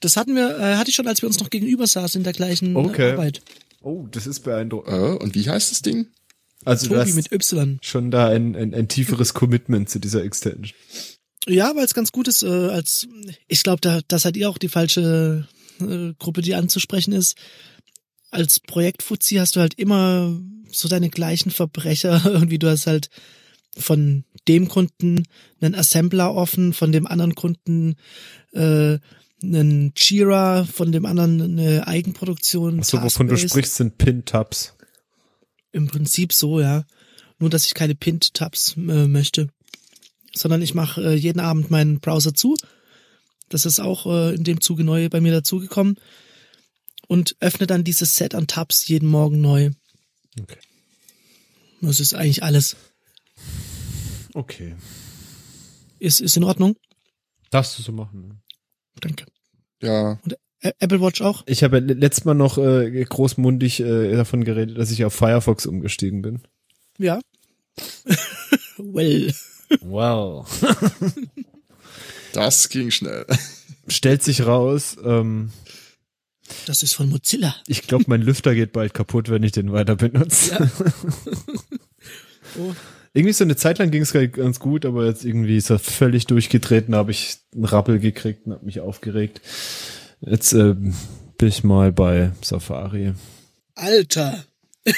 das hatten wir, äh, hatte ich schon, als wir uns noch gegenüber saßen in der gleichen Okay. Arbeit. Oh, das ist beeindruckend. äh, und wie heißt das Ding? Also du Tobi hast mit Y. schon da ein, ein, ein tieferes Commitment zu dieser Extension. Ja, weil es ganz gut ist, äh, als ich glaube, da, da seid ihr auch die falsche äh, Gruppe, die anzusprechen ist. Als Projektfuzzi hast du halt immer so deine gleichen Verbrecher. Irgendwie du hast halt von dem Kunden einen Assembler offen, von dem anderen Kunden äh, einen Jira, von dem anderen eine Eigenproduktion. Achso, wovon du sprichst, sind Pin-Tabs. Im Prinzip so, ja. Nur, dass ich keine Pinned-Tabs äh, möchte. Sondern ich mache äh, jeden Abend meinen Browser zu. Das ist auch äh, in dem Zuge neu bei mir dazugekommen. Und öffne dann dieses Set an Tabs jeden Morgen neu. Okay. Das ist eigentlich alles. Okay. Ist, ist in Ordnung? Darfst du so machen. Danke. Ja, Ä- Apple Watch auch? Ich habe letztes Mal noch äh, großmundig äh, davon geredet, dass ich auf Firefox umgestiegen bin. Ja. well. Wow. das ging schnell. Stellt sich raus, ähm, Das ist von Mozilla. ich glaube, mein Lüfter geht bald kaputt, wenn ich den weiter benutze. Ja. Oh. Irgendwie so eine Zeit lang ging es ganz gut, aber jetzt irgendwie ist er völlig durchgetreten, habe ich einen Rappel gekriegt und habe mich aufgeregt. Jetzt äh, bin ich mal bei Safari. Alter.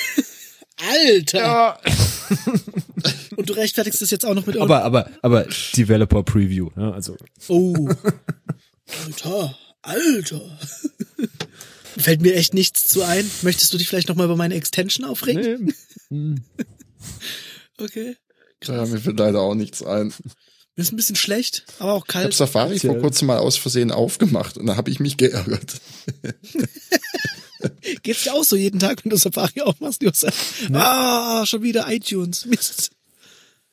Alter. Ja. Und du rechtfertigst es jetzt auch noch mit Aber, aber, aber Developer Preview, ne? also Oh. Alter, Alter. Fällt mir echt nichts zu ein. Möchtest du dich vielleicht noch mal über meine Extension aufregen? nee. Okay. Ja, mir fällt leider auch nichts ein. Mir ist ein bisschen schlecht, aber auch Ich habe kalt. Safari vor Erzähl. kurzem mal aus Versehen aufgemacht und da habe ich mich geärgert. Geht's dir auch so jeden Tag, wenn du Safari aufmachst, Josef? Ah, schon wieder iTunes. Mist.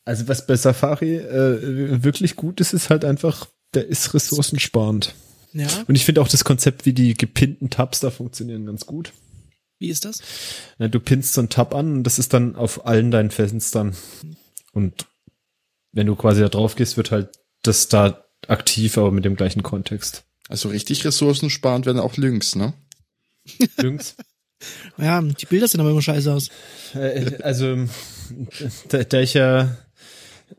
Also was bei Safari äh, wirklich gut ist, ist halt einfach, der ist ressourcensparend. Ja, Und ich finde auch das Konzept, wie die gepinnten Tabs da funktionieren, ganz gut. Wie ist das? Na, du pinnst so einen Tab an und das ist dann auf allen deinen Fenstern. Und wenn du quasi da drauf gehst, wird halt das da aktiv, aber mit dem gleichen Kontext. Also richtig ressourcensparend werden auch Links, ne? Links. Ja, die Bilder sehen aber immer scheiße aus. Äh, also, da, da ich ja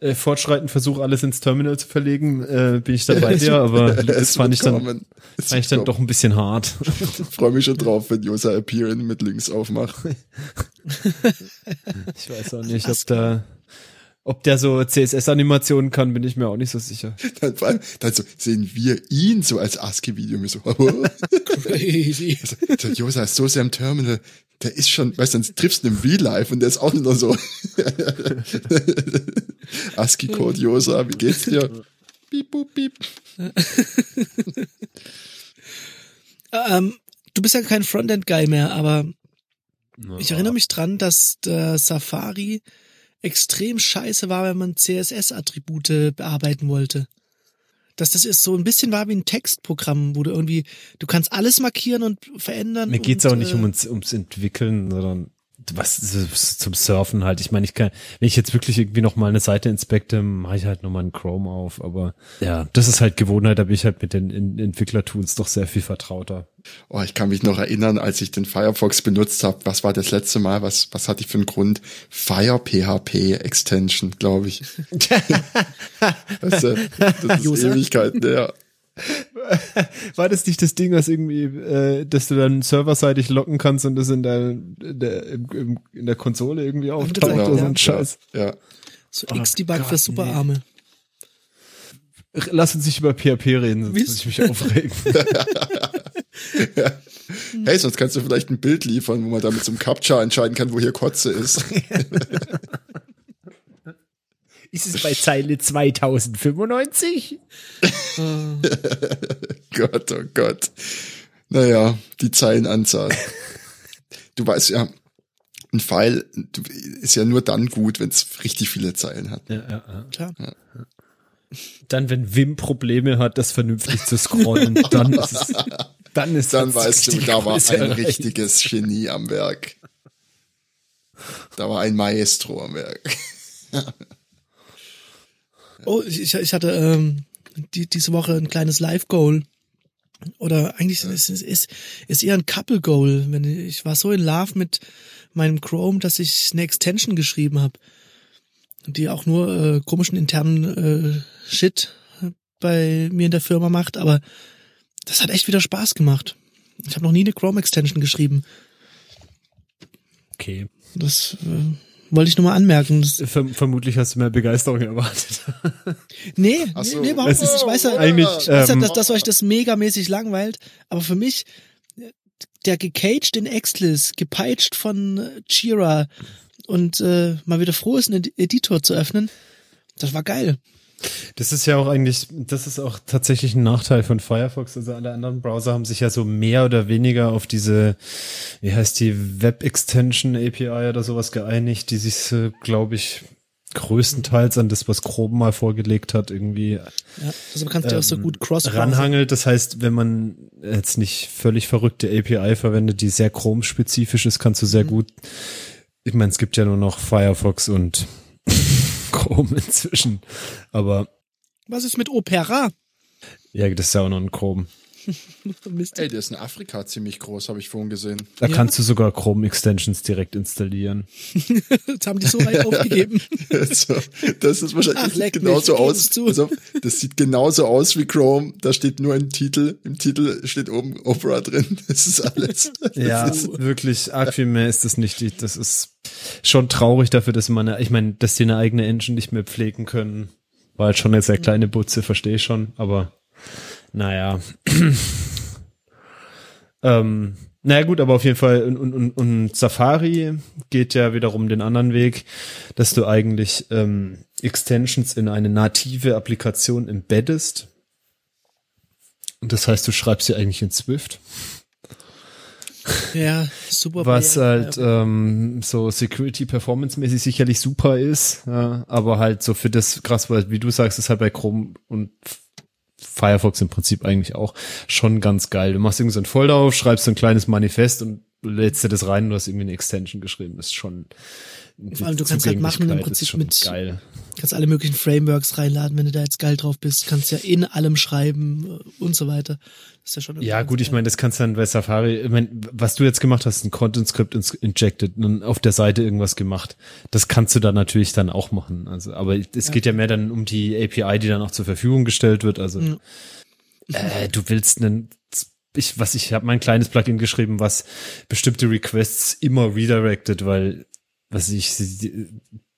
äh, fortschreitend versuche, alles ins Terminal zu verlegen, äh, bin ich da bei dir, aber das Es fand ich dann, fand ich dann doch ein bisschen hart. Ich freue mich schon drauf, wenn Josa Appearing mit Links aufmacht. Ich weiß auch nicht, ob da, Ob der so CSS-Animationen kann, bin ich mir auch nicht so sicher. Dann, vor allem, dann so sehen wir ihn so als ASCII-Video. mir so, Crazy. also, der Josa ist so sehr im Terminal. Der ist schon, weißt du, dann triffst du ihn im Real Life und der ist auch nur so. ASCII-Code Josa, wie geht's dir? Piep, boop, piep. Ähm, du bist ja kein Frontend-Guy mehr, aber ich erinnere mich dran, dass der Safari extrem scheiße war, wenn man CSS-Attribute bearbeiten wollte. Dass das ist so ein bisschen war wie ein Textprogramm, wo du irgendwie, du kannst alles markieren und verändern. Mir geht's und, auch nicht äh, um uns, ums Entwickeln, sondern was zum Surfen halt. Ich meine, ich kann, wenn ich jetzt wirklich irgendwie noch mal eine Seite inspekte, mache ich halt noch mal einen Chrome auf. Aber ja, das ist halt Gewohnheit. Da bin ich halt mit den Entwicklertools doch sehr viel vertrauter. Oh, ich kann mich noch erinnern, als ich den Firefox benutzt habe. Was war das letzte Mal? Was, was hatte ich für einen Grund? Fire PHP Extension, glaube ich. du, das ist User? Ewigkeiten her. War das nicht das Ding, was irgendwie, äh, dass du dann serverseitig locken kannst und das in der, in der, in der Konsole irgendwie auftaucht Genau, oder so ja. ein Scheiß? Ja. So Oh X-Debug für Superarme. Lass uns nicht über PHP reden, sonst Wie- muss ich mich aufregen. Hey, sonst kannst du vielleicht ein Bild liefern, wo man da mit so einem Captcha entscheiden kann, wo hier Kotze ist. Ist es bei Zeile 2095? Gott, oh Gott. Naja, die Zeilenanzahl. Du weißt ja, ein Pfeil ist ja nur dann gut, wenn es richtig viele Zeilen hat. Ja, ja, ja. Klar. Dann, wenn Wim Probleme hat, das vernünftig zu scrollen, dann ist es, dann ist Dann weißt du, da war ein erreicht. richtiges Genie am Werk. Da war ein Maestro am Werk. Oh, ich, ich hatte ähm, die, diese Woche ein kleines Live-Goal. Oder eigentlich ist es ist, ist eher ein Couple-Goal. Wenn ich, ich war so in Love mit meinem Chrome, dass ich eine Extension geschrieben habe, die auch nur äh, komischen internen äh, Shit bei mir in der Firma macht. Aber das hat echt wieder Spaß gemacht. Ich habe noch nie eine Chrome-Extension geschrieben. Okay. Das äh, wollte ich nur mal anmerken. Das, Verm vermutlich hast du mehr Begeisterung erwartet. nee, so. nee, nee, überhaupt nicht. Ich weiß ja, Eigentlich, Ich weiß ja, ähm, dass, dass euch das megamäßig langweilt, aber für mich, der gecaged in Exlis, gepeitscht von äh, Jira und äh, mal wieder froh ist, einen Ed- Editor zu öffnen, das war geil. Das ist ja auch eigentlich, das ist auch tatsächlich ein Nachteil von Firefox. Also alle anderen Browser haben sich ja so mehr oder weniger auf diese, wie heißt die, Web Extension API oder sowas geeinigt, die sich, glaube ich, größtenteils an das, was Chrome mal vorgelegt hat, irgendwie Ja, also man kann ja auch so ähm, gut cross ranhangelt. Das heißt, wenn man jetzt nicht völlig verrückte API verwendet, die sehr Chrome-spezifisch ist, kannst du sehr gut, ich meine, es gibt ja nur noch Firefox und Chrome inzwischen, aber Was ist mit Opera? ja, das ist ja auch noch ein Chrome. Ey, der ist in Afrika ziemlich groß, habe ich vorhin gesehen. Da Ja. kannst du sogar Chrome-Extensions direkt installieren. Jetzt haben die so weit aufgegeben. so, das ist wahrscheinlich Ach, das genauso aus. Also, das sieht genauso aus wie Chrome. Da steht nur ein Titel. Im Titel steht oben Opera drin. Das ist alles. Ja, Das ist, wirklich, arg viel mehr ist das nicht. Das ist schon traurig dafür, dass man, ich meine, dass die eine eigene Engine nicht mehr pflegen können. War halt schon eine sehr kleine Butze, verstehe ich schon, aber naja. ähm, naja gut, aber auf jeden Fall, und, und, und, Safari geht ja wiederum den anderen Weg, dass du eigentlich ähm, Extensions in eine native Applikation embeddest. Und das heißt, du schreibst sie eigentlich in Swift. Ja, super. was halt ähm, so Security Performance mäßig sicherlich super ist, ja, aber halt so für das krass, weil wie du sagst, ist halt bei Chrome und Firefox im Prinzip eigentlich auch schon ganz geil. Du machst irgendwie so ein Folder auf, schreibst so ein kleines Manifest und lädst dir das rein, du hast irgendwie eine Extension geschrieben. Das ist schon Vor allem, du kannst halt machen im Prinzip mit- geil. kannst alle möglichen Frameworks reinladen, wenn du da jetzt geil drauf bist. Kannst ja in allem schreiben äh, und so weiter. Das ist ja schon. Ja, gut, ich meine, das kannst du dann bei Safari, ich mein, was du jetzt gemacht hast, ein Content-Script ins- injected und auf der Seite irgendwas gemacht. Das kannst du dann natürlich dann auch machen. Also, aber es geht ja mehr dann um die API, die dann auch zur Verfügung gestellt wird. Also, Ja. äh, du willst einen, ich, was ich habe mein kleines Plugin geschrieben, was bestimmte Requests immer redirected, weil, was ich,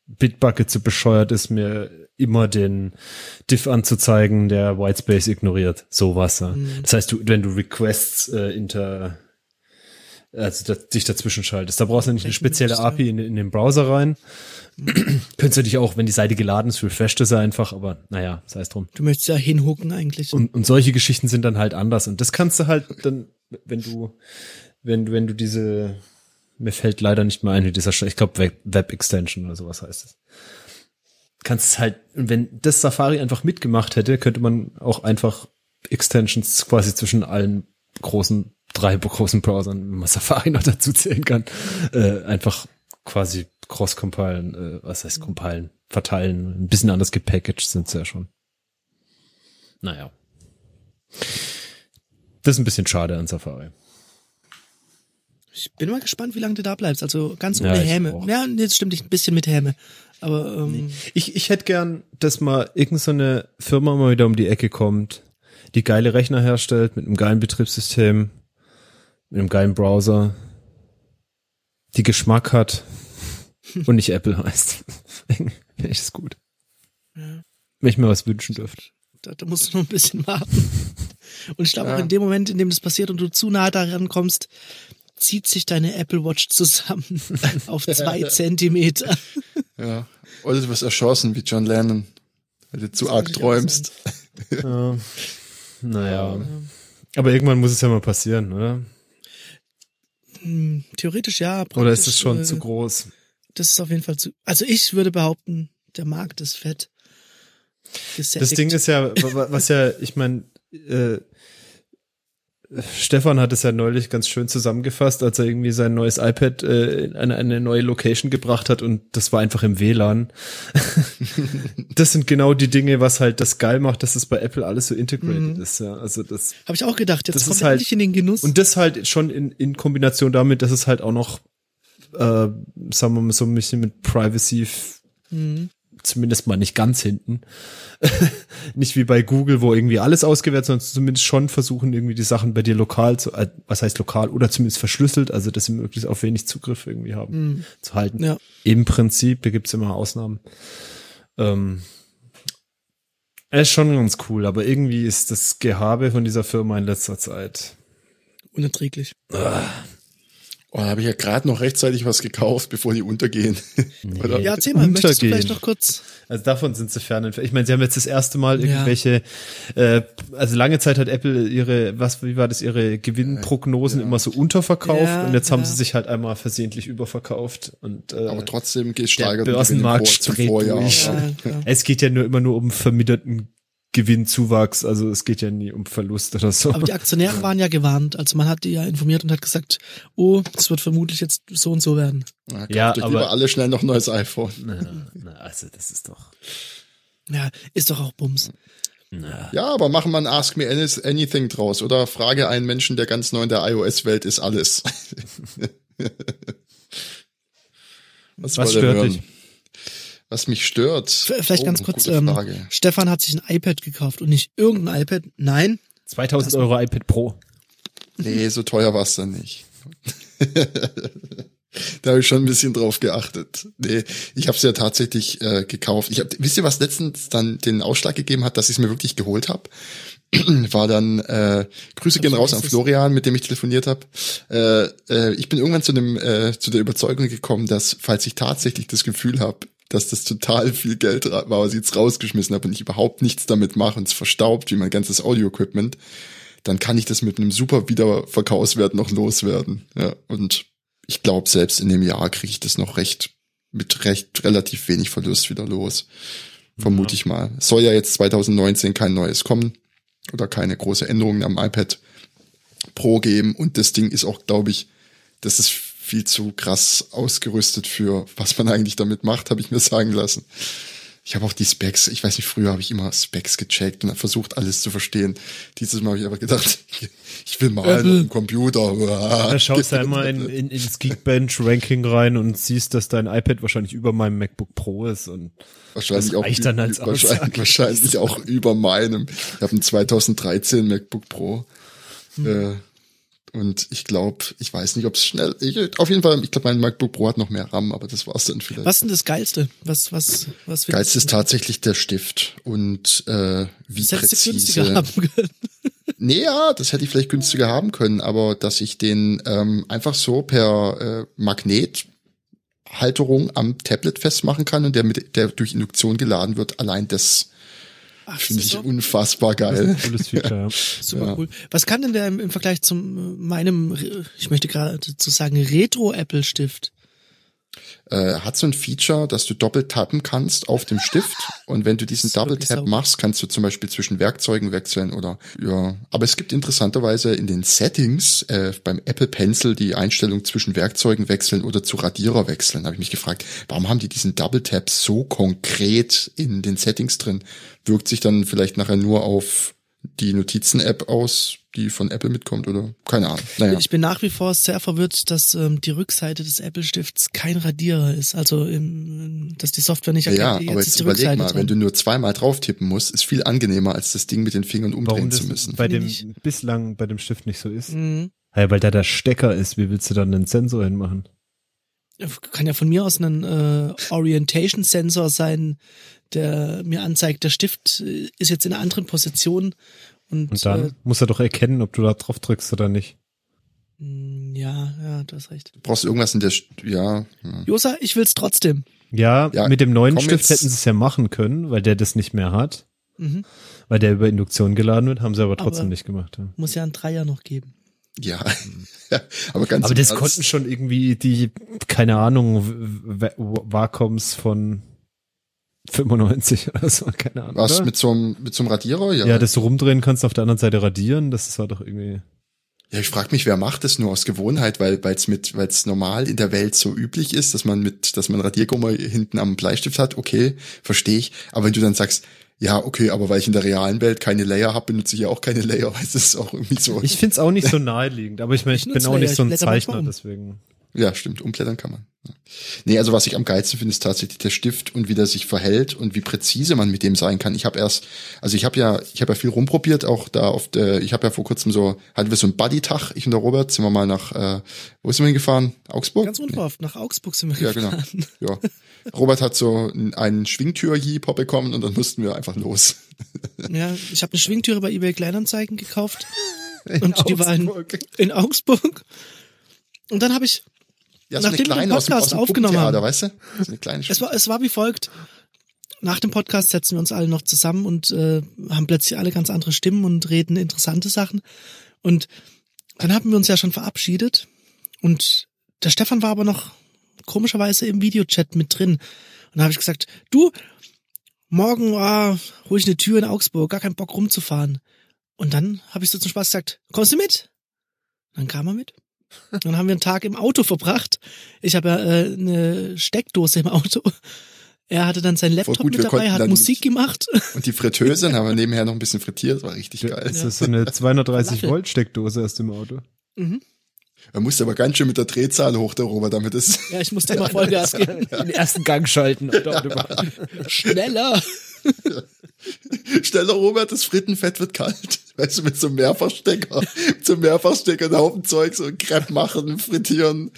Bitbucket zu bescheuert ist, mir immer den Diff anzuzeigen, der Whitespace ignoriert. Sowas. Ja. Mhm. Das heißt, du, wenn du Requests äh, inter also da, dich dazwischen schaltest. Da brauchst du nicht eine spezielle API in, in den Browser rein. Könntest du dich auch, wenn die Seite geladen ist, refresht es einfach, aber naja, sei es drum. Du möchtest ja hinhucken eigentlich. Und, und solche Geschichten sind dann halt anders. Und das kannst du halt dann, wenn du, wenn du, wenn du diese, mir fällt leider nicht mehr ein, wie dieser, ich glaube Web, Extension oder sowas heißt es. Kannst halt, wenn das Safari einfach mitgemacht hätte, könnte man auch einfach Extensions quasi zwischen allen großen drei großen Browsern, wenn man Safari noch dazu zählen kann, äh, einfach quasi cross-compilen, äh, was heißt compilen, verteilen, ein bisschen anders gepackaged sind sie ja schon. Naja. Das ist ein bisschen schade an Safari. Ich bin mal gespannt, wie lange du da bleibst. Also ganz ohne ja, Häme. Ja, jetzt stimmt nicht ein bisschen mit Häme. Aber ähm, ich, ich hätte gern, dass mal irgendeine so Firma mal wieder um die Ecke kommt, die geile Rechner herstellt mit einem geilen Betriebssystem, mit einem geilen Browser, die Geschmack hat und nicht Apple heißt. Finde ich das gut. Ja. Wenn ich mir was wünschen dürfte. Da, da musst du noch ein bisschen warten. Und ich glaube ja. auch in dem Moment, in dem das passiert und du zu nah daran kommst, zieht sich deine Apple Watch zusammen auf zwei Zentimeter. Ja. Oder du wirst erschossen wie John Lennon, weil du zu arg träumst. Ja. Naja. Aber irgendwann muss es ja mal passieren, oder? Hm, theoretisch ja. Oder ist es schon äh, zu groß? Das ist auf jeden Fall zu. Also ich würde behaupten, der Markt ist fett. Gesättigt. Das Ding ist ja, was ja, ich meine, äh, Stefan hat es ja neulich ganz schön zusammengefasst, als er irgendwie sein neues iPad äh, in eine, eine neue Location gebracht hat und das war einfach im WLAN. das sind genau die Dinge, was halt das geil macht, dass es bei Apple alles so integrated mhm. ist. Ja, also das habe ich auch gedacht. Jetzt kommt halt, in den Genuss. Und das halt schon in, in Kombination damit, dass es halt auch noch, äh, sagen wir mal so ein bisschen mit Privacy mhm zumindest mal nicht ganz hinten. nicht wie bei Google, wo irgendwie alles ausgewählt, sondern zumindest schon versuchen, irgendwie die Sachen bei dir lokal zu, äh, was heißt lokal, oder zumindest verschlüsselt, also dass sie möglichst auf wenig Zugriff irgendwie haben, mhm. zu halten. Ja. Im Prinzip, da gibt's immer Ausnahmen. Ähm, er ist schon ganz cool, aber irgendwie ist das Gehabe von dieser Firma in letzter Zeit unerträglich. Ah, Oh, da habe ich ja gerade noch rechtzeitig was gekauft, bevor die untergehen. Nee. Ja, erzähl mal, möchtest du vielleicht noch kurz? Also davon sind sie fern. Ich meine, sie haben jetzt das erste Mal irgendwelche, ja. äh, also lange Zeit hat Apple ihre, was, wie war das, ihre Gewinnprognosen ja. immer so unterverkauft ja, und jetzt haben sie sich halt einmal versehentlich überverkauft. Und, äh, Aber trotzdem gesteigert der Börsenmarkt zum Vorjahr. Es geht ja nur immer nur um verminderten Gewinnzuwachs, also es geht ja nie um Verlust oder so. Aber die Aktionäre waren ja gewarnt, also man hat die ja informiert und hat gesagt, oh, es wird vermutlich jetzt so und so werden. Na, ja, aber lieber alle schnell noch ein neues iPhone. Na, na, also das ist doch. Ja, ist doch auch Bums. Na. Ja, aber machen wir ein Ask Me Anything draus oder frage einen Menschen, der ganz neu in der iOS-Welt ist, alles. Was, Was stört dich? Was mich stört. Vielleicht oh, ganz kurz, ähm, Stefan hat sich ein iPad gekauft und nicht irgendein iPad, nein. 2000 Euro iPad Pro. Nee, so teuer war es dann nicht. da habe ich schon ein bisschen drauf geachtet. Nee, ich habe es ja tatsächlich äh, gekauft. Ich hab, wisst ihr, was letztens dann den Ausschlag gegeben hat, dass ich es mir wirklich geholt habe? war dann äh, Grüße gehen raus an Florian, mit dem ich telefoniert habe. Äh, äh, ich bin irgendwann zu dem äh, zu der Überzeugung gekommen, dass falls ich tatsächlich das Gefühl habe, dass das total viel Geld war, was ich jetzt rausgeschmissen habe und ich überhaupt nichts damit mache und es verstaubt wie mein ganzes Audio-Equipment, dann kann ich das mit einem super Wiederverkaufswert noch loswerden. Ja, und ich glaube, selbst in dem Jahr kriege ich das noch recht, mit recht relativ wenig Verlust wieder los. Vermute ja. ich mal. Es soll ja jetzt 2019 kein neues kommen oder keine große Änderungen am iPad Pro geben und das Ding ist auch, glaube ich, das ist viel zu krass ausgerüstet für, was man eigentlich damit macht, habe ich mir sagen lassen. Ich habe auch die Specs, ich weiß nicht, früher habe ich immer Specs gecheckt und versucht, alles zu verstehen. Dieses Mal habe ich aber gedacht, ich will mal einen Computer. Da schaust du einmal in, in, ins Geekbench-Ranking rein und siehst, dass dein iPad wahrscheinlich über meinem MacBook Pro ist und wahrscheinlich auch dann als wahrscheinlich, wahrscheinlich auch über meinem. Ich habe einen 2013 MacBook Pro. Hm. Äh, Und ich glaube, ich weiß nicht, ob es schnell. Ich, auf jeden Fall, ich glaube, mein MacBook Pro hat noch mehr RAM, aber das war's dann vielleicht. Was ist denn das Geilste? Was, was, was Geilste ist tatsächlich der Stift und äh, wie das präzise. günstiger haben können. nee, ja, das hätte ich vielleicht günstiger haben können, aber dass ich den ähm, einfach so per äh, Magnet Halterung am Tablet festmachen kann und der mit der durch Induktion geladen wird, allein das Finde ich so? unfassbar geil. cooles Feature, ja. Super ja. cool. Was kann denn der im, im Vergleich zu meinem, ich möchte gerade zu sagen, Retro-Apple-Stift? Äh, hat so ein Feature, dass du doppelt tappen kannst auf dem Stift und wenn du diesen Double Tap machst, kannst du zum Beispiel zwischen Werkzeugen wechseln oder ja. Aber es gibt interessanterweise in den Settings äh, beim Apple Pencil die Einstellung zwischen Werkzeugen wechseln oder zu Radierer wechseln. Da habe ich mich gefragt, warum haben die diesen Double Tap so konkret in den Settings drin? Wirkt sich dann vielleicht nachher nur auf die Notizen-App aus, die von Apple mitkommt oder keine Ahnung. Naja. Ich bin nach wie vor sehr verwirrt, dass ähm, die Rückseite des Apple-Stifts kein Radierer ist. Also ähm, dass die Software nicht erkennt. Ja, jetzt aber jetzt überleg Rückseite mal, dran. wenn du nur zweimal drauf tippen musst, ist viel angenehmer, als das Ding mit den Fingern umdrehen zu müssen. Bei dem bislang bei dem Stift nicht so ist. Mhm. Ja, weil da der Stecker ist, wie willst du dann einen Sensor hinmachen? Kann ja von mir aus ein äh, Orientation-Sensor sein, der mir anzeigt, der Stift äh, ist jetzt in einer anderen Position und, und dann äh, muss er doch erkennen, ob du da drauf drückst oder nicht. Mm, ja, ja, du hast recht. Du brauchst irgendwas in der, St ja. Josa, ich will's trotzdem. Ja, ja mit dem neuen Stift hätten sie es ja machen können, weil der das nicht mehr hat. Mhm. Weil der über Induktion geladen wird, haben sie aber trotzdem aber nicht gemacht. Ja. Muss ja einen Dreier noch geben. Ja, aber ganz Aber das konnten schon irgendwie die, keine Ahnung, Waccoms von 95 oder so, keine Ahnung. Was, oder? mit so einem, mit so einem Radierer? Ja. ja, dass du rumdrehen kannst, auf der anderen Seite radieren, das war doch irgendwie. Ja, ich frage mich, wer macht das nur aus Gewohnheit, weil es mit, weil es normal in der Welt so üblich ist, dass man mit, dass man Radiergummer hinten am Bleistift hat, okay, verstehe ich. Aber wenn du dann sagst, ja, okay, aber weil ich in der realen Welt keine Layer habe, benutze ich ja auch keine Layer, weil es ist auch irgendwie so. Ich find's auch nicht so naheliegend, aber ich, mein, ich, ich bin auch nicht so ein Zeichner, deswegen. Ja, stimmt. Umblättern kann man. Ja. Nee, also was ich am geilsten finde, ist tatsächlich der Stift und wie der sich verhält und wie präzise man mit dem sein kann. Ich habe erst, also ich habe ja, ich habe ja viel rumprobiert, auch da auf der, ich habe ja vor kurzem so, hatten wir so einen Buddy-Tag, ich und der Robert, sind wir mal nach, äh, wo sind wir hingefahren? Augsburg? Ganz unverhofft, nee. nach Augsburg sind wir ja, genau. gefahren. Genau. Ja. Robert hat so einen Schwingtür-Jeep bekommen und dann mussten wir einfach los. Ja, ich habe eine Schwingtüre bei eBay Kleinanzeigen gekauft. In und Augsburg. die war in, in Augsburg. Und dann habe ich ja, so Nachdem wir den Podcast aus dem, aus dem aufgenommen haben, weißt du? So eine kleine es, war, es war wie folgt. Nach dem Podcast setzen wir uns alle noch zusammen und äh, haben plötzlich alle ganz andere Stimmen und reden interessante Sachen. Und dann haben wir uns ja schon verabschiedet. Und der Stefan war aber noch komischerweise im Videochat mit drin. Und da habe ich gesagt, du, morgen ah, hol ich eine Tür in Augsburg, gar keinen Bock rumzufahren. Und dann habe ich so zum Spaß gesagt, kommst du mit? Dann kam er mit. Dann haben wir einen Tag im Auto verbracht. Ich habe ja äh, eine Steckdose im Auto. Er hatte dann sein Laptop gut, mit dabei, hat Musik gemacht. Und die Fritteuse, dann haben wir nebenher noch ein bisschen frittiert, war richtig geil. Das ist so eine 230 Volt Steckdose aus dem Auto. Mhm. Er musste aber ganz schön mit der Drehzahl hoch, der Robert, damit es. Ja, ich musste mal Vollgas geben. Den ersten Gang schalten. Schneller. Schneller, Robert, das Frittenfett wird kalt. Weißt du, mit so einem Mehrfachstecker, mit so einem Mehrfachstecker einen Haufen Zeug, so Crepe machen, frittieren.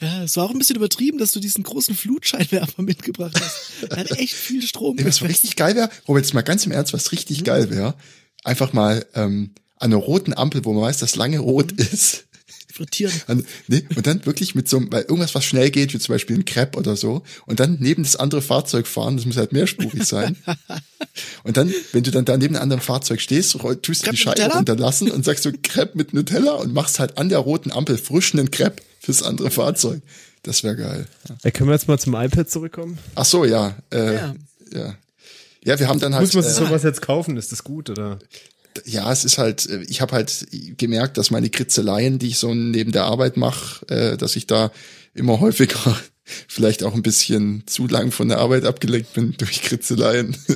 Ja, es war auch ein bisschen übertrieben, dass du diesen großen Flutscheinwerfer mitgebracht hast. Er hat echt viel Strom. Ja, was richtig geil wäre, Robert, jetzt mal ganz im Ernst, was richtig mhm. geil wäre, einfach mal ähm, an einer roten Ampel, wo man weiß, dass lange rot mhm. ist, frittieren. Und, nee, und dann wirklich mit so einem, weil irgendwas, was schnell geht, wie zum Beispiel ein Crepe oder so, und dann neben das andere Fahrzeug fahren, das muss halt mehrspurig sein. und dann, wenn du dann da neben einem anderen Fahrzeug stehst, tust du die Scheibe runterlassen und sagst so Crepe mit Nutella und machst halt an der roten Ampel frischen Crepe fürs andere Fahrzeug. Das wäre geil. Ja. Hey, können wir jetzt mal zum iPad zurückkommen? Ach so, ja. Äh, ja. ja. Ja, wir haben dann halt. Muss man sich äh, sowas jetzt kaufen? Ist das gut oder? Ja, es ist halt, äh, ich habe halt gemerkt, dass meine Kritzeleien, die ich so neben der Arbeit mache, äh, dass ich da immer häufiger vielleicht auch ein bisschen zu lang von der Arbeit abgelenkt bin durch Kritzeleien.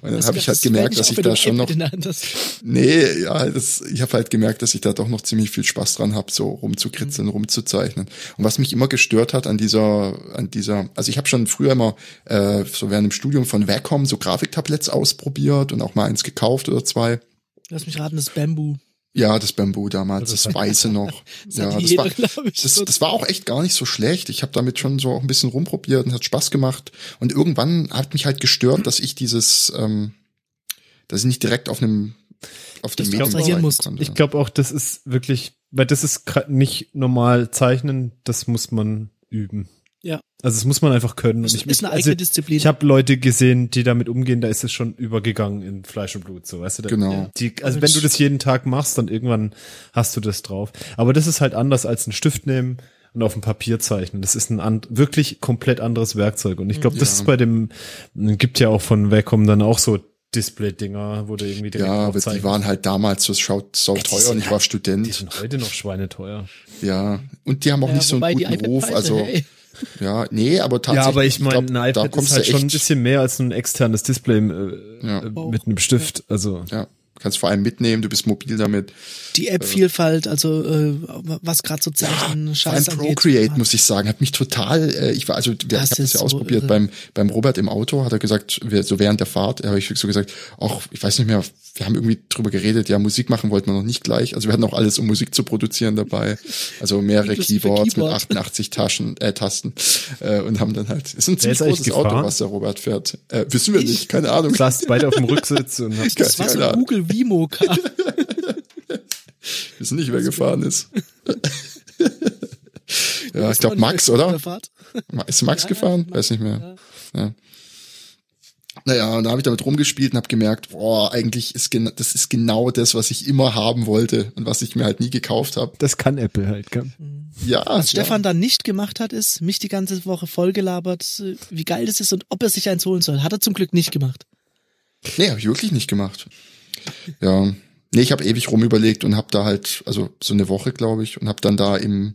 Und dann habe ich halt gemerkt, dass ich da schon noch Nee, ja, das, ich habe halt gemerkt, dass ich da doch noch ziemlich viel Spaß dran habe, so rumzukritzeln, mhm. rumzuzeichnen. Und was mich immer gestört hat an dieser an dieser, also ich habe schon früher immer äh, so während dem Studium von Wacom so Grafiktabletts ausprobiert und auch mal eins gekauft oder zwei. Lass mich raten, das Bamboo. Ja, das Bamboo damals, das, das weiße noch. Das ja, das jeder, war, das, das war auch echt gar nicht so schlecht. Ich habe damit schon so auch ein bisschen rumprobiert und hat Spaß gemacht. Und irgendwann hat mich halt gestört, dass ich dieses, ähm, dass ich nicht direkt auf einem auf dem Medium konnte. Ich glaube auch, das ist wirklich, weil das ist nicht normal zeichnen, das muss man üben. Ja. Also das muss man einfach können. Das Und ich, ist eine also eigene Disziplin. Ich habe Leute gesehen, die damit umgehen, da ist es schon übergegangen in Fleisch und Blut, so weißt du. Da, Genau. Die, also wenn du das jeden Tag machst, dann irgendwann hast du das drauf. Aber das ist halt anders als einen Stift nehmen und auf dem Papier zeichnen. Das ist ein an, wirklich komplett anderes Werkzeug. Und ich glaube, das Ja. ist bei dem, gibt ja auch von Wacom dann auch so Display-Dinger, wo du irgendwie direkt Ja, aber die waren halt damals so schaut so die teuer sind und ich war Die Student. sind heute noch schweineteuer. Ja, und die haben auch Ja, nicht so einen die guten Ruf. Also hey. Ja, nee, aber tatsächlich. Ja, aber ich meine, ein iPad ist halt schon ein bisschen mehr als ein externes Display äh, Ja. mit einem Stift. Also Ja, kannst vor allem mitnehmen. Du bist mobil damit. Die App-Vielfalt, also äh, was gerade so Zeichen, Vor Scheiß allem angeht. Procreate, muss ich sagen, hat mich total, äh, ich war, also wir, ich Das habe das ist ja so ausprobiert irre. beim, beim Robert im Auto, hat er gesagt, wir, so während der Fahrt, habe ich so gesagt, auch, ich weiß nicht mehr, wir haben irgendwie drüber geredet, ja, Musik machen wollten wir noch nicht gleich, also wir hatten auch alles, um Musik zu produzieren dabei, also mehrere Keyboards Keyboard. mit 88 Taschen, äh, Tasten, äh, und haben dann halt, es ist ein ziemlich ist eigentlich großes Auto, was der Robert fährt, äh, wissen wir nicht, keine Ahnung. saßt beide auf dem Rücksitz und habt Das war so. Google Vimo Car. wissen nicht, wer gefahren ist. ja, ich glaube Max, oder? Ist Max Ja, gefahren? Max, Weiß nicht mehr. Ja. Naja, und da habe ich damit rumgespielt und habe gemerkt, boah, eigentlich ist das ist genau das, was ich immer haben wollte und was ich mir halt nie gekauft habe. Das kann Apple halt, gell? Ja, Was Stefan ja. dann nicht gemacht hat, ist, mich die ganze Woche vollgelabert, äh, wie geil das ist und ob er sich eins holen soll. Hat er zum Glück nicht gemacht. Nee, habe ich wirklich nicht gemacht. Ja. Nee, ich habe ewig rumüberlegt und habe da halt, also so eine Woche, glaube ich, und habe dann da im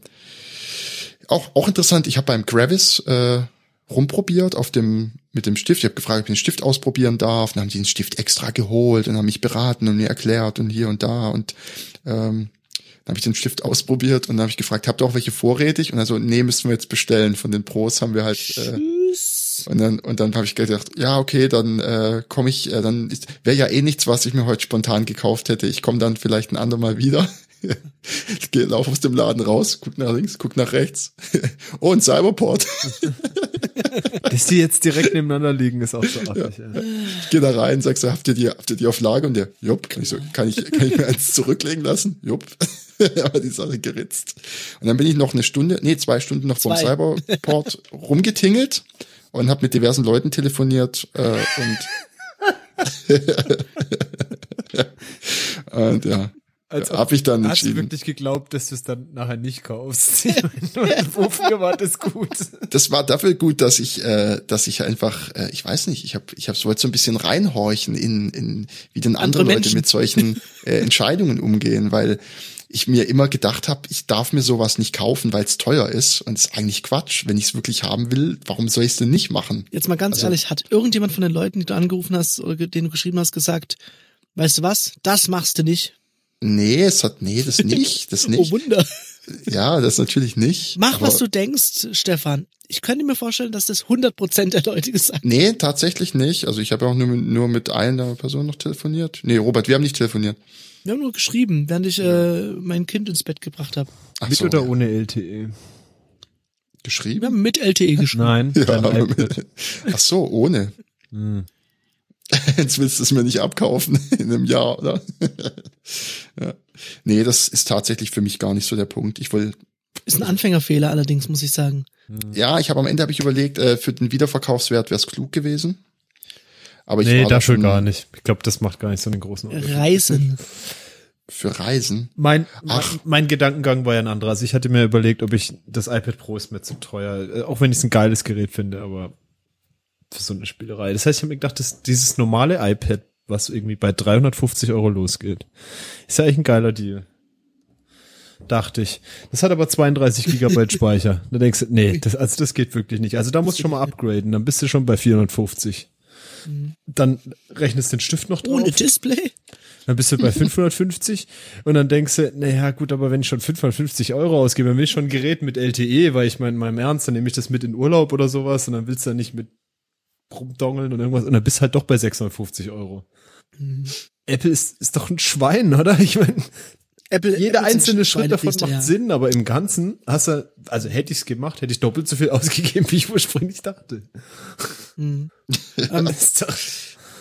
auch auch interessant, ich habe beim Gravis äh, rumprobiert auf dem mit dem Stift. Ich habe gefragt, ob ich den Stift ausprobieren darf. Dann haben die den Stift extra geholt und haben mich beraten und mir erklärt und hier und da und ähm, dann habe ich den Stift ausprobiert und dann habe ich gefragt, habt ihr auch welche vorrätig? Und also, nee, müssen wir jetzt bestellen. Von den Pros haben wir halt äh, Und dann, und dann habe ich gedacht, ja, okay, dann äh, komme ich, äh, dann wäre ja eh nichts, was ich mir heute spontan gekauft hätte. Ich komme dann vielleicht ein andermal wieder. ich gehe lauf aus dem Laden raus, guck nach links, guck nach rechts. oh, ein Cyberport. Dass die jetzt direkt nebeneinander liegen, ist auch so affig. Ja. Ich gehe da rein, sag so, habt ihr die, habt ihr die auf Lager? Und der, jupp, kann ich so, kann ich, kann ich mir eins zurücklegen lassen? Jupp. Aber die Sache geritzt. Und dann bin ich noch eine Stunde, nee, zwei Stunden noch vom Zwei. Cyberport rumgetingelt und habe mit diversen Leuten telefoniert äh, und und ja, Als ob- habe ich dann Hast du wirklich geglaubt, dass du es dann nachher nicht kaufst? Wofür war das gut? Das war dafür gut, dass ich, äh, dass ich einfach, äh, ich weiß nicht, ich habe, ich habe wollte so ein bisschen reinhorchen in, in wie denn andere, Andere Leute mit solchen äh, Entscheidungen umgehen, weil ich mir immer gedacht habe, ich darf mir sowas nicht kaufen, weil es teuer ist und es ist eigentlich Quatsch. Wenn ich es wirklich haben will, warum soll ich es denn nicht machen? Jetzt mal ganz Also- ehrlich, hat irgendjemand von den Leuten, die du angerufen hast oder denen du geschrieben hast, gesagt, weißt du was, das machst du nicht. Nee, es hat, nee, das nicht, das Oh nicht. Wunder. Ja, das natürlich nicht. Mach, was du denkst, Stefan. Ich könnte mir vorstellen, dass das 100% der Leute gesagt haben. Nee, tatsächlich nicht. Also ich habe auch nur, mit- nur mit einer Person noch telefoniert. Nee, Robert, wir haben nicht telefoniert. Wir haben nur geschrieben, während ich äh, mein Kind ins Bett gebracht habe. Ach Mit so, oder ja. ohne LTE? geschrieben? Wir haben mit LTE geschrieben. Nein, Ja, mit, ach so, ohne. Hm. Jetzt willst du es mir nicht abkaufen in einem Jahr, oder? ja. Nee, das ist tatsächlich für mich gar nicht so der Punkt. Ich will, Ist ein Anfängerfehler allerdings, muss ich sagen. ja, ich habe am Ende habe ich überlegt, äh, für den Wiederverkaufswert wäre es klug gewesen. Aber ich Nee, dafür schon gar nicht. Ich glaube, das macht gar nicht so einen großen Unterschied. Reisen. Für Reisen. Mein, mein, Ach. mein Gedankengang war ja ein anderer. Also ich hatte mir überlegt, ob ich das iPad Pro ist mir zu teuer, äh, auch wenn ich es ein geiles Gerät finde, aber für so eine Spielerei. Das heißt, ich habe mir gedacht, dass dieses normale iPad, was irgendwie bei 350 Euro losgeht, ist ja eigentlich ein geiler Deal. Dachte ich. Das hat aber 32 Gigabyte Speicher. Da denkst du, nee, das, also das geht wirklich nicht. Also da musst du schon mal upgraden, dann bist du schon bei 450. Dann rechnest den Stift noch drauf. Ohne Display? Dann bist du bei 550 und dann denkst du, naja gut, aber wenn ich schon 550 Euro ausgebe, dann will ich schon ein Gerät mit LTE, weil ich meine, in meinem Ernst, dann nehme ich das mit in Urlaub oder sowas und dann willst du dann nicht mit rumdongeln und irgendwas und dann bist du halt doch bei 650 Euro. Apple ist, ist doch ein Schwein, oder? Ich meine, Apple, Jeder Apple einzelne Schritt davon macht ja. Sinn, aber im Ganzen hast du, also hätte ich es gemacht, hätte ich doppelt so viel ausgegeben, wie ich ursprünglich dachte. Ähm, Das ist doch-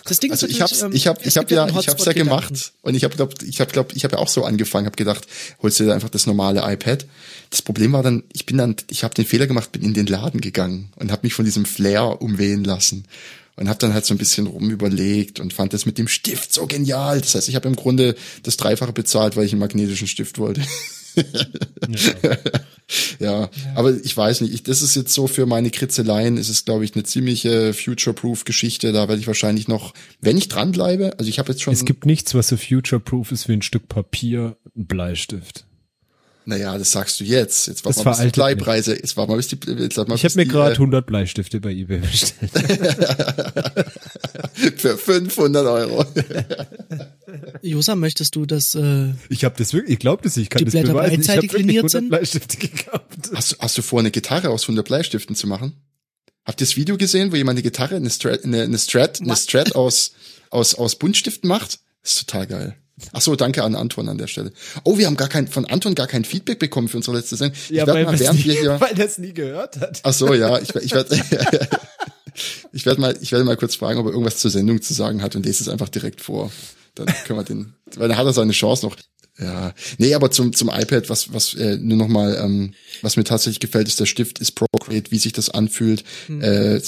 das Ding Also ist ich hab's, ähm, ich hab, es ich hab ja, ich hab's ja gemacht und ich hab glaub, ich hab glaub, ich hab ja auch so angefangen, hab gedacht, holst du dir einfach das normale iPad. Das Problem war dann, ich bin dann, ich habe den Fehler gemacht, bin in den Laden gegangen und habe mich von diesem Flair umwehen lassen und habe dann halt so ein bisschen rumüberlegt und fand das mit dem Stift so genial. Das heißt, ich habe im Grunde das Dreifache bezahlt, weil ich einen magnetischen Stift wollte. Ja, aber ich weiß nicht, ich, das ist jetzt so für meine Kritzeleien, ist es glaube ich eine ziemliche future-proof Geschichte, da werde ich wahrscheinlich noch, wenn ich dranbleibe, also ich habe jetzt schon Es gibt nichts, was so future-proof ist wie ein Stück Papier, ein Bleistift. Naja, das sagst du jetzt. Jetzt Das warte mal, bis die Bleipreise, jetzt warte mal, bis die, jetzt mal, Ich habe mir gerade äh, 100 Bleistifte bei eBay bestellt. für 500 Euro. Josa, möchtest du das, äh, Ich habe das wirklich, ich glaube das, ich kann das Blätter beweisen. Ich habe beidseitig wirklich liniert 100 sind? Bleistifte gekauft. Hast, du- hast du vor, eine Gitarre aus 100 Bleistiften zu machen? Habt ihr das Video gesehen, wo jemand eine Gitarre, eine Strat, eine, eine Strat, eine Strat aus, aus, aus Buntstiften macht? Das ist total geil. Ach so, danke an Anton an der Stelle. Oh, wir haben gar kein, von Anton gar kein Feedback bekommen für unsere letzte Sendung. Ich werd mal, während nie, hier, weil das nie gehört hat. Ach so, ja, ich, ich werde ich werd mal, ich werde mal kurz fragen, ob er irgendwas zur Sendung zu sagen hat und lese es einfach direkt vor. Dann können wir den, weil dann hat er seine Chance noch. Ja, nee, aber zum zum iPad, was was äh, nur noch mal, ähm, was mir tatsächlich gefällt, ist der Stift ist Procreate, wie sich das anfühlt. Äh,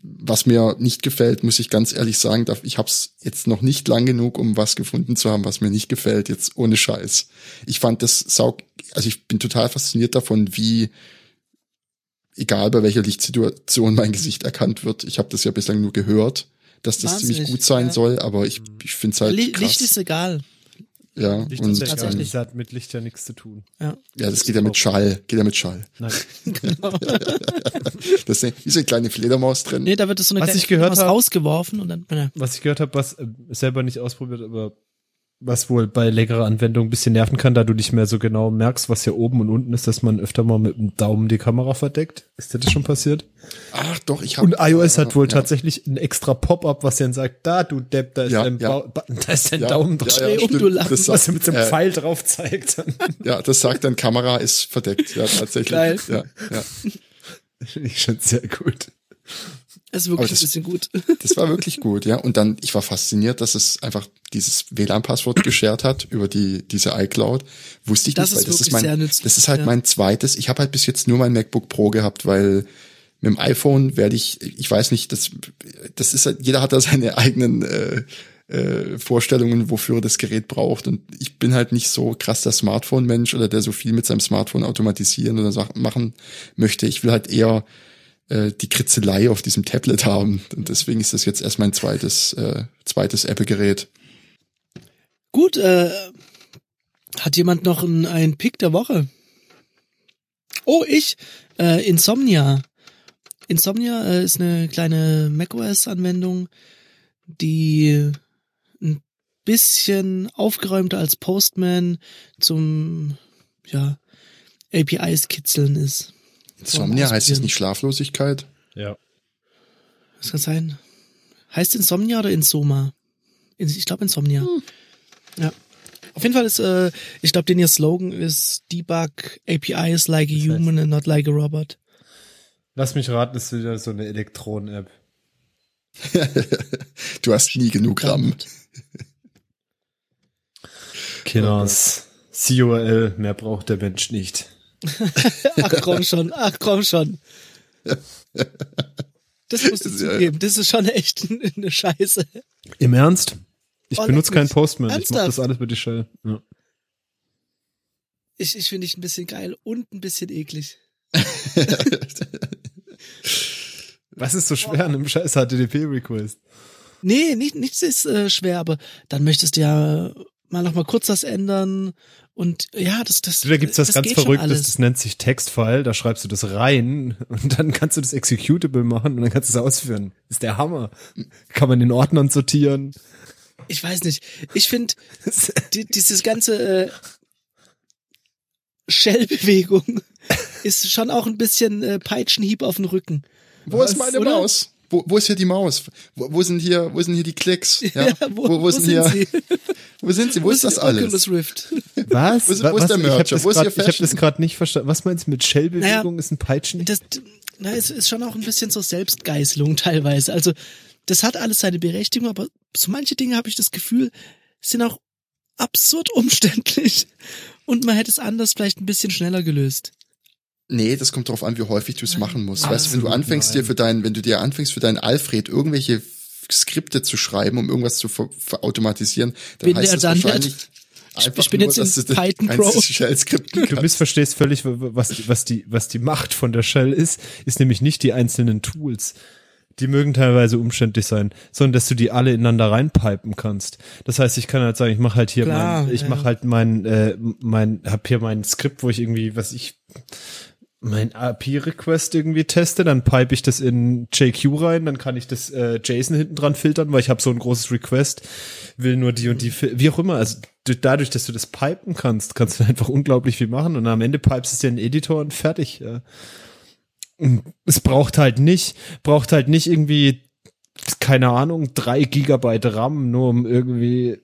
was mir nicht gefällt, muss ich ganz ehrlich sagen, darf, ich habe es jetzt noch nicht lang genug, um was gefunden zu haben, was mir nicht gefällt, jetzt ohne Scheiß. Ich fand das saug, also ich bin total fasziniert davon, wie egal bei welcher Lichtsituation mein Gesicht erkannt wird. Ich habe das ja bislang nur gehört, dass das Wahnsinnig, ziemlich gut sein ja. soll, aber ich, ich finde es halt krass. Licht ist egal. Ja, Licht und ist ja. Tatsächlich. Das hat mit Licht ja nichts zu tun. Ja. ja, das geht ja mit Schall, geht ja mit Schall. Nein. Das ist eine, wie so eine kleine Fledermaus drin. Nee, da wird es so eine Was kleine ich gehört was hab- rausgeworfen und dann, ja. Was ich gehört habe, was äh, selber nicht ausprobiert, aber was wohl bei leckerer Anwendung ein bisschen nerven kann, da du nicht mehr so genau merkst, was hier oben und unten ist, dass man öfter mal mit dem Daumen die Kamera verdeckt. Ist dir das schon passiert? Ach doch, ich habe Und iOS hat wohl ja. tatsächlich ein extra Pop-up, was dann sagt, da du Depp, da ist Ja, dein, ja. Bau- Button, da ist dein Ja, Daumen ja, drin. ja, um, du. Das Was er mit so einem äh, Pfeil drauf zeigt. Ja, das sagt dann, Kamera ist verdeckt. Ja, tatsächlich. Geil. Ja, ja. Finde ich schon sehr gut. Ist wirklich das- ein bisschen gut. Das war wirklich gut, ja. Und dann, ich war fasziniert, dass es einfach dieses WLAN-Passwort geshared hat über die diese iCloud. Wusste ich Das nicht, ist weil das ist mein, nützlich, das ist halt ja. mein zweites. Ich habe halt bis jetzt nur mein MacBook Pro gehabt, weil mit dem iPhone werde ich, ich weiß nicht, das, das ist halt, jeder hat da seine eigenen äh, äh, Vorstellungen, wofür er das Gerät braucht. Und ich bin halt nicht so krass der Smartphone-Mensch oder der so viel mit seinem Smartphone automatisieren oder Sachen machen möchte. Ich will halt eher äh, die Kritzelei auf diesem Tablet haben. Und deswegen ist das jetzt erst mein zweites, äh, zweites Apple-Gerät. Gut, äh, hat jemand noch einen, einen Pick der Woche? Oh, ich. Äh, Insomnia. Insomnia äh, ist eine kleine macOS-Anwendung, die ein bisschen aufgeräumter als Postman zum ja, APIs kitzeln ist. Insomnia heißt es nicht Schlaflosigkeit? Ja. Was kann sein? Heißt Insomnia oder Insoma? In- Ich glaube Insomnia. Ja. Auf jeden Fall ist, äh, ich glaube, den ihr Slogan ist Debug APIs like a human and not like a robot. Lass mich raten, das ist wieder so eine Elektronen-App. Du hast nie genug RAM. Kinders. COL, mehr braucht der Mensch nicht. Ach komm schon, ach komm schon. Das musst du ja- zugeben. Das ist schon echt eine Scheiße. Im Ernst? Ich Oh, benutze keinen. Postman. Ich mache Ernsthaft? das alles mit die Shell. Ja. Ich, ich finde ich ein bisschen geil und ein bisschen eklig. Was ist so schwer an einem scheiß HTTP-Request? Nee, nicht, nichts ist äh, schwer, aber dann möchtest du ja mal noch mal kurz das ändern und ja, das das Da gibt's was ganz geht schon Verrücktes, alles. das nennt sich Textfile, da schreibst du das rein und dann kannst du das Executable machen und dann kannst du es ausführen. ist der Hammer. Kann man in Ordnern sortieren. Ich weiß nicht. Ich finde die, dieses ganze äh, Shell-Bewegung ist schon auch ein bisschen äh, Peitschenhieb auf den Rücken. Wo ist meine oder? Maus? Wo, wo ist hier die Maus? Wo, wo sind hier, wo sind hier die Klicks? Ja, Ja, wo, wo, sind hier, sie? wo sind sie? Wo ist das alles? Oculus Rift. Was? Wo ist- wo ist der habe das Wo ist grad- Ihr ich hab Fashion? das gerade nicht verstanden. Was meinst du mit Shell-Bewegung? Naja, ist ein Peitschen? Das, na, es ist schon auch ein bisschen so Selbstgeißelung teilweise. Also, das hat alles seine Berechtigung, aber so manche Dinge habe ich das Gefühl, sind auch absurd umständlich. Und man hätte es anders vielleicht ein bisschen schneller gelöst. Nee, das kommt darauf an, wie häufig du es machen musst. Absolut weißt du, wenn du anfängst dir nein. für deinen, wenn du dir anfängst für deinen Alfred irgendwelche Skripte zu schreiben, um irgendwas zu ver verautomatisieren, dann Bin heißt das dann wahrscheinlich Ich- einfach ich bin nur, jetzt in dass du Python Pro. Du kannst. missverstehst völlig, was, was, die, was die Macht von der Shell ist, ist nämlich nicht die einzelnen Tools. Die mögen teilweise umständlich sein, sondern dass du die alle ineinander reinpipen kannst. Das heißt, ich kann halt sagen, ich mache halt hier Klar, mein, ich ja. mache halt mein, äh, mein, hab hier mein Skript, wo ich irgendwie, was ich, mein API-Request irgendwie teste, dann pipe ich das in JQ rein, dann kann ich das äh, JSON hinten dran filtern, weil ich habe so ein großes Request, will nur die und die, wie auch immer. Also du- dadurch, dass du das pipen kannst, kannst du einfach unglaublich viel machen und am Ende pipest es dir in den Editor und fertig. Ja. Und Es braucht halt nicht, braucht halt nicht irgendwie, keine Ahnung, drei Gigabyte RAM, nur um irgendwie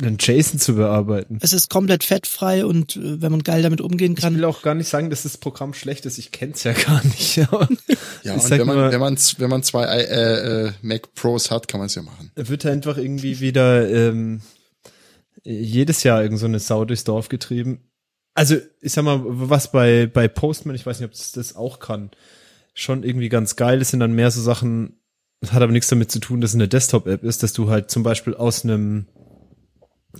einen JSON zu bearbeiten. Es ist komplett fettfrei und äh, wenn man geil damit umgehen Ich kann, will auch gar nicht sagen, dass das Programm schlecht ist. Ich kenn's ja gar nicht. Ja. Ja, Ich und wenn man, nur- wenn man, wenn man zwei äh, äh, Mac Pros hat, kann man es ja machen. wird einfach irgendwie wieder ähm, jedes Jahr irgend so eine Sau durchs Dorf getrieben. Also, ich sag mal, was bei, bei Postman, ich weiß nicht, ob das, das auch kann, schon irgendwie ganz geil ist, sind dann mehr so Sachen, das hat aber nichts damit zu tun, dass es eine Desktop-App ist, dass du halt zum Beispiel aus einem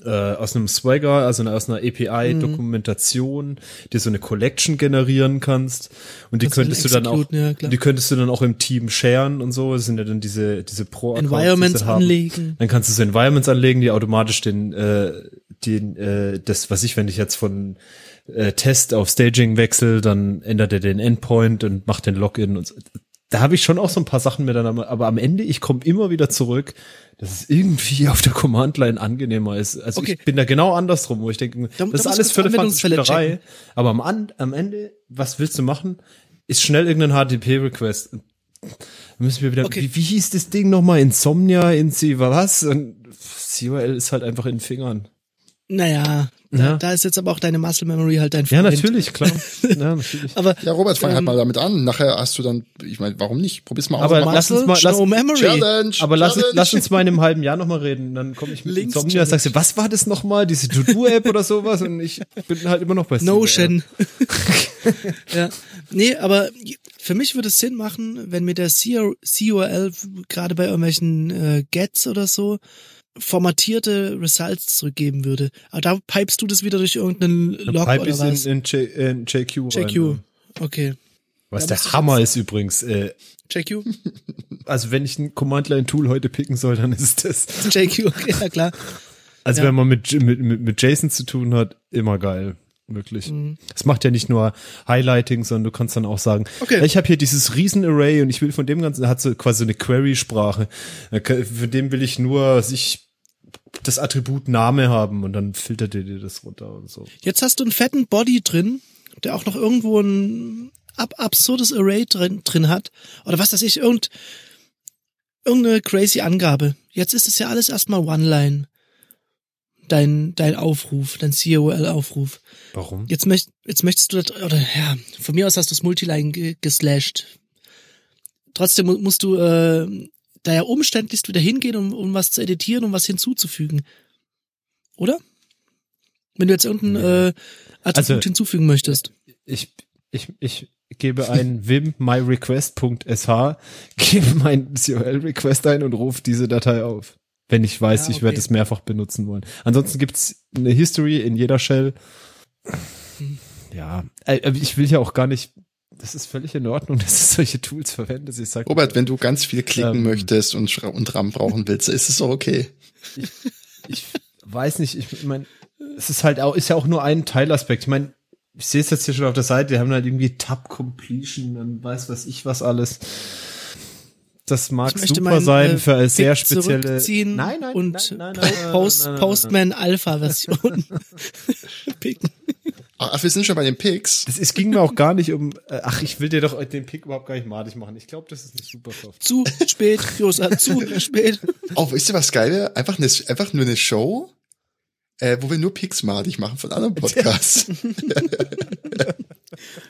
äh, aus einem Swagger, also aus einer API-Dokumentation, dir so eine Collection generieren kannst und die du könntest du dann auch, ja, die könntest du dann auch im Team sharen und so. Das sind ja dann diese diese pro Environments anlegen. dann kannst du so Environments anlegen, die automatisch den, äh, den, äh, das, was ich, wenn ich jetzt von äh, Test auf Staging wechsle, dann ändert er den Endpoint und macht den Login und so. Da habe ich schon auch so ein paar Sachen mit dann, aber am Ende, ich komme immer wieder zurück, dass es irgendwie auf der Command-Line angenehmer ist. Also Okay. ich bin da genau andersrum, wo ich denke, Da- da das ist musst du alles für eine Spielerei, aber am, An am Ende, was willst du machen? Ist schnell irgendein HTTP-Request. Müssen wir wieder, Okay. wie, wie hieß das Ding nochmal? Insomnia, in was? Und COL ist halt einfach in den Fingern. Naja, da, Ja. da ist jetzt aber auch deine Muscle Memory halt dein Ja, Freund. natürlich, klar. ja, natürlich. Aber Ja, Robert, fang halt Ähm, mal damit an. Nachher hast du dann, ich meine, warum nicht? Probier's mal Aber aus. Mach- lass uns mal, lass, no Memory. Challenge! aber lass, uns- Challenge. lass uns mal in einem halben Jahr nochmal reden. Dann komme ich mit Links Insomnia, Challenge. sagst du, was war das nochmal? Diese To-Do-App oder sowas? Und ich bin halt immer noch bei. Notion. ja. Nee, aber für mich würde es Sinn machen, wenn mir der COL gerade bei irgendwelchen äh, Gets oder so formatierte Results zurückgeben würde. Aber da pipest du das wieder durch irgendeinen Log Pipe oder ist was? in, in, J, in JQ rein. JQ. ja. Okay. Was Da der Hammer ist übrigens. Äh, JQ? also wenn ich ein Command-Line-Tool heute picken soll, dann ist das. JQ, okay, ja klar. Also Ja. wenn man mit, mit, mit, mit Jason zu tun hat, immer geil. Wirklich. Mhm. Es macht ja nicht nur Highlighting, sondern du kannst dann auch sagen, Okay. ich habe hier dieses Riesenarray und ich will von dem Ganzen, hat so quasi eine Query-Sprache. Kann- Von dem will ich nur sich das Attribut Name haben und dann filtert er dir das runter und so. Jetzt hast du einen fetten Body drin, der auch noch irgendwo ein ab absurdes Array drin, drin hat. Oder was weiß ich, irgend, irgendeine crazy Angabe. Jetzt ist es ja alles erstmal One-Line. Dein, dein Aufruf, dein COL-Aufruf. Warum? Jetzt, möcht, jetzt möchtest du, das, oder ja, von mir aus hast du das Multiline ge geslasht. Trotzdem mu- musst du äh, da ja umständlichst wieder hingehen, um, um was zu editieren, um was hinzuzufügen. Oder? Wenn du jetzt irgendein äh, Attribut Also- hinzufügen möchtest. Ich, ich, ich gebe ein vim myrequest.sh, gebe mein COL-Request ein und rufe diese Datei auf. Wenn ich weiß, Ja, ich werde okay. es mehrfach benutzen wollen. Ansonsten gibt's eine History in jeder Shell. Ja, äh, ich will ja auch gar nicht, das ist völlig in Ordnung, dass ich solche Tools verwende. Ich sag, Robert, wenn du ganz viel klicken Ähm. möchtest und, und RAM brauchen willst, ist es doch okay. ich weiß nicht, ich meine, es ist halt auch, ist ja auch nur ein Teilaspekt. Ich meine, ich sehe es jetzt hier schon auf der Seite, die haben halt irgendwie Tab Completion und weiß was ich was alles. Das mag Ich möchte super meinen, sein äh, für eine sehr spezielle. zurückziehen nein, nein, und nein, nein, nein, Post, nein, nein, nein, Postman Alpha Version picken. Ach, wir sind schon bei den Picks. Das, es ging mir auch gar nicht um, äh, ach, ich will dir doch den Pick überhaupt gar nicht madig machen. Ich glaube, das ist eine super Soft. Zu spät, Josa, zu spät. Oh, wisst ihr, was geil wäre? Einfach, eine, einfach nur eine Show, äh, wo wir nur Picks madig machen von anderen Podcasts.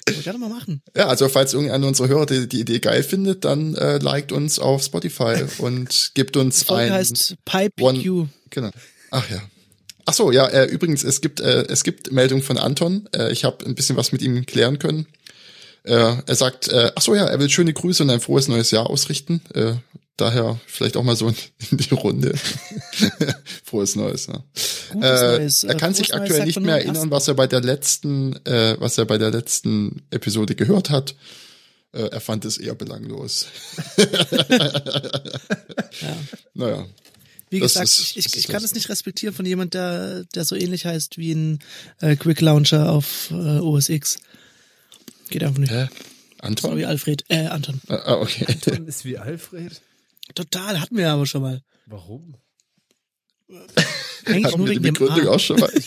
Können wir gerne mal machen. ja, also falls irgendeiner unserer Hörer die, die Idee geil findet, dann äh, liked uns auf Spotify und gibt uns ein... heißt Pipe One- Q. Genau. Ach ja. Ach so, ja, äh, übrigens, es gibt, äh, es gibt Meldung von Anton. Äh, ich habe ein bisschen was mit ihm klären können. Äh, er sagt, äh, ach so, ja, er will schöne Grüße und ein frohes neues Jahr ausrichten. Äh, daher vielleicht auch mal so in, in die Runde. frohes neues. Gutes Äh, Neues. er Äh, kann frohes sich aktuell nicht mehr erinnern, was er bei der letzten, äh, was er bei der letzten Episode gehört hat. Äh, er fand es eher belanglos. Ja. Naja. Wie Das gesagt, ist- ich, ich, kann es nicht respektieren von jemand, der, der so ähnlich heißt wie ein äh, Quick Launcher auf äh, OS X. Geht einfach nicht. Hä? Anton? Sorry, Alfred. Äh, Anton. Ah, ah, okay. Anton ist wie Alfred. Total, hatten wir aber schon mal. Warum? Eigentlich Hatten nur wir die wegen dem Begründung auch schon mal.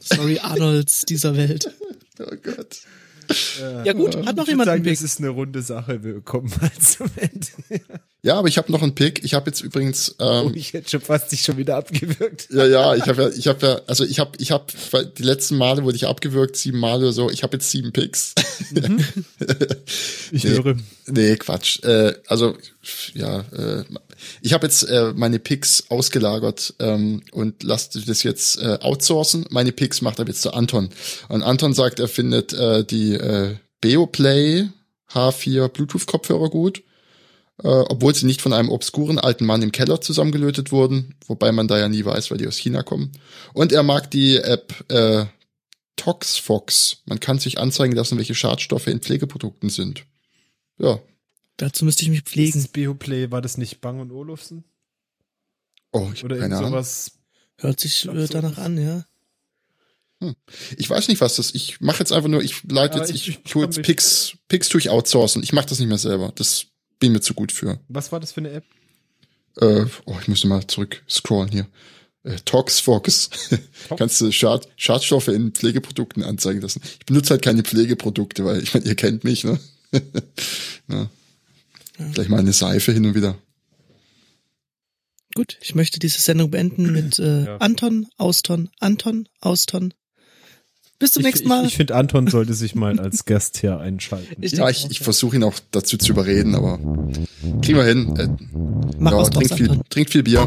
Sorry, Arnolds dieser Welt. Oh Gott. Ja gut, hat noch ich jemand würde einen sagen, Pick? das ist eine runde Sache. Wir kommen mal zum Ende. Ja, aber ich habe noch einen Pick. Ich habe jetzt übrigens, Oh, ähm, ich hätte schon fast dich schon wieder abgewürgt. ja, ja, ich habe ja, ich habe ja, also ich habe, ich habe, die letzten Male wurde ich abgewürgt, sieben Male oder so. Ich habe jetzt sieben Picks. Ich Nee. höre. nee, Quatsch. Äh, also ja, äh, ich habe jetzt äh, meine Picks ausgelagert ähm, und lasst das jetzt äh, outsourcen. Meine Picks macht er jetzt zu Anton. Und Anton sagt, er findet äh, die äh, Beoplay H4 Bluetooth-Kopfhörer gut. Äh, obwohl sie nicht von einem obskuren alten Mann im Keller zusammengelötet wurden, wobei man da ja nie weiß, weil die aus China kommen. Und er mag die App äh, ToxFox. Man kann sich anzeigen lassen, welche Schadstoffe in Pflegeprodukten sind. Ja. Dazu müsste ich mich pflegen. Dieses Bioplay, war das nicht Bang und Olufsen? Oh, ich Oder keine sowas? Hört sich äh, danach an, ja. Ich weiß nicht, was das. Ich mache jetzt einfach nur, ich leite Ja, jetzt, ich- ich, ich tue jetzt. Picks, Picks tue ich outsourcen. Ich mache das nicht mehr selber. Das bin mir zu gut für. Was war das für eine App? Äh, oh, ich müsste mal zurück scrollen hier. Äh, ToxFox. Kannst du Schad, Schadstoffe in Pflegeprodukten anzeigen lassen. Ich benutze halt keine Pflegeprodukte, weil ich meine, ihr kennt mich, ne? ja. Gleich mal eine Seife hin und wieder. Gut, ich möchte diese Sendung beenden mit äh, ja. Anton, Auston, Anton, Auston. Bis zum ich, nächsten Mal. Ich, ich finde, Anton sollte sich mal als Gast hier einschalten. Ich ja, ich, ich versuche ihn auch dazu zu überreden, aber kriegen wir hin. Äh, Mach ja, was trinkt, viel, Anton. trinkt viel Bier.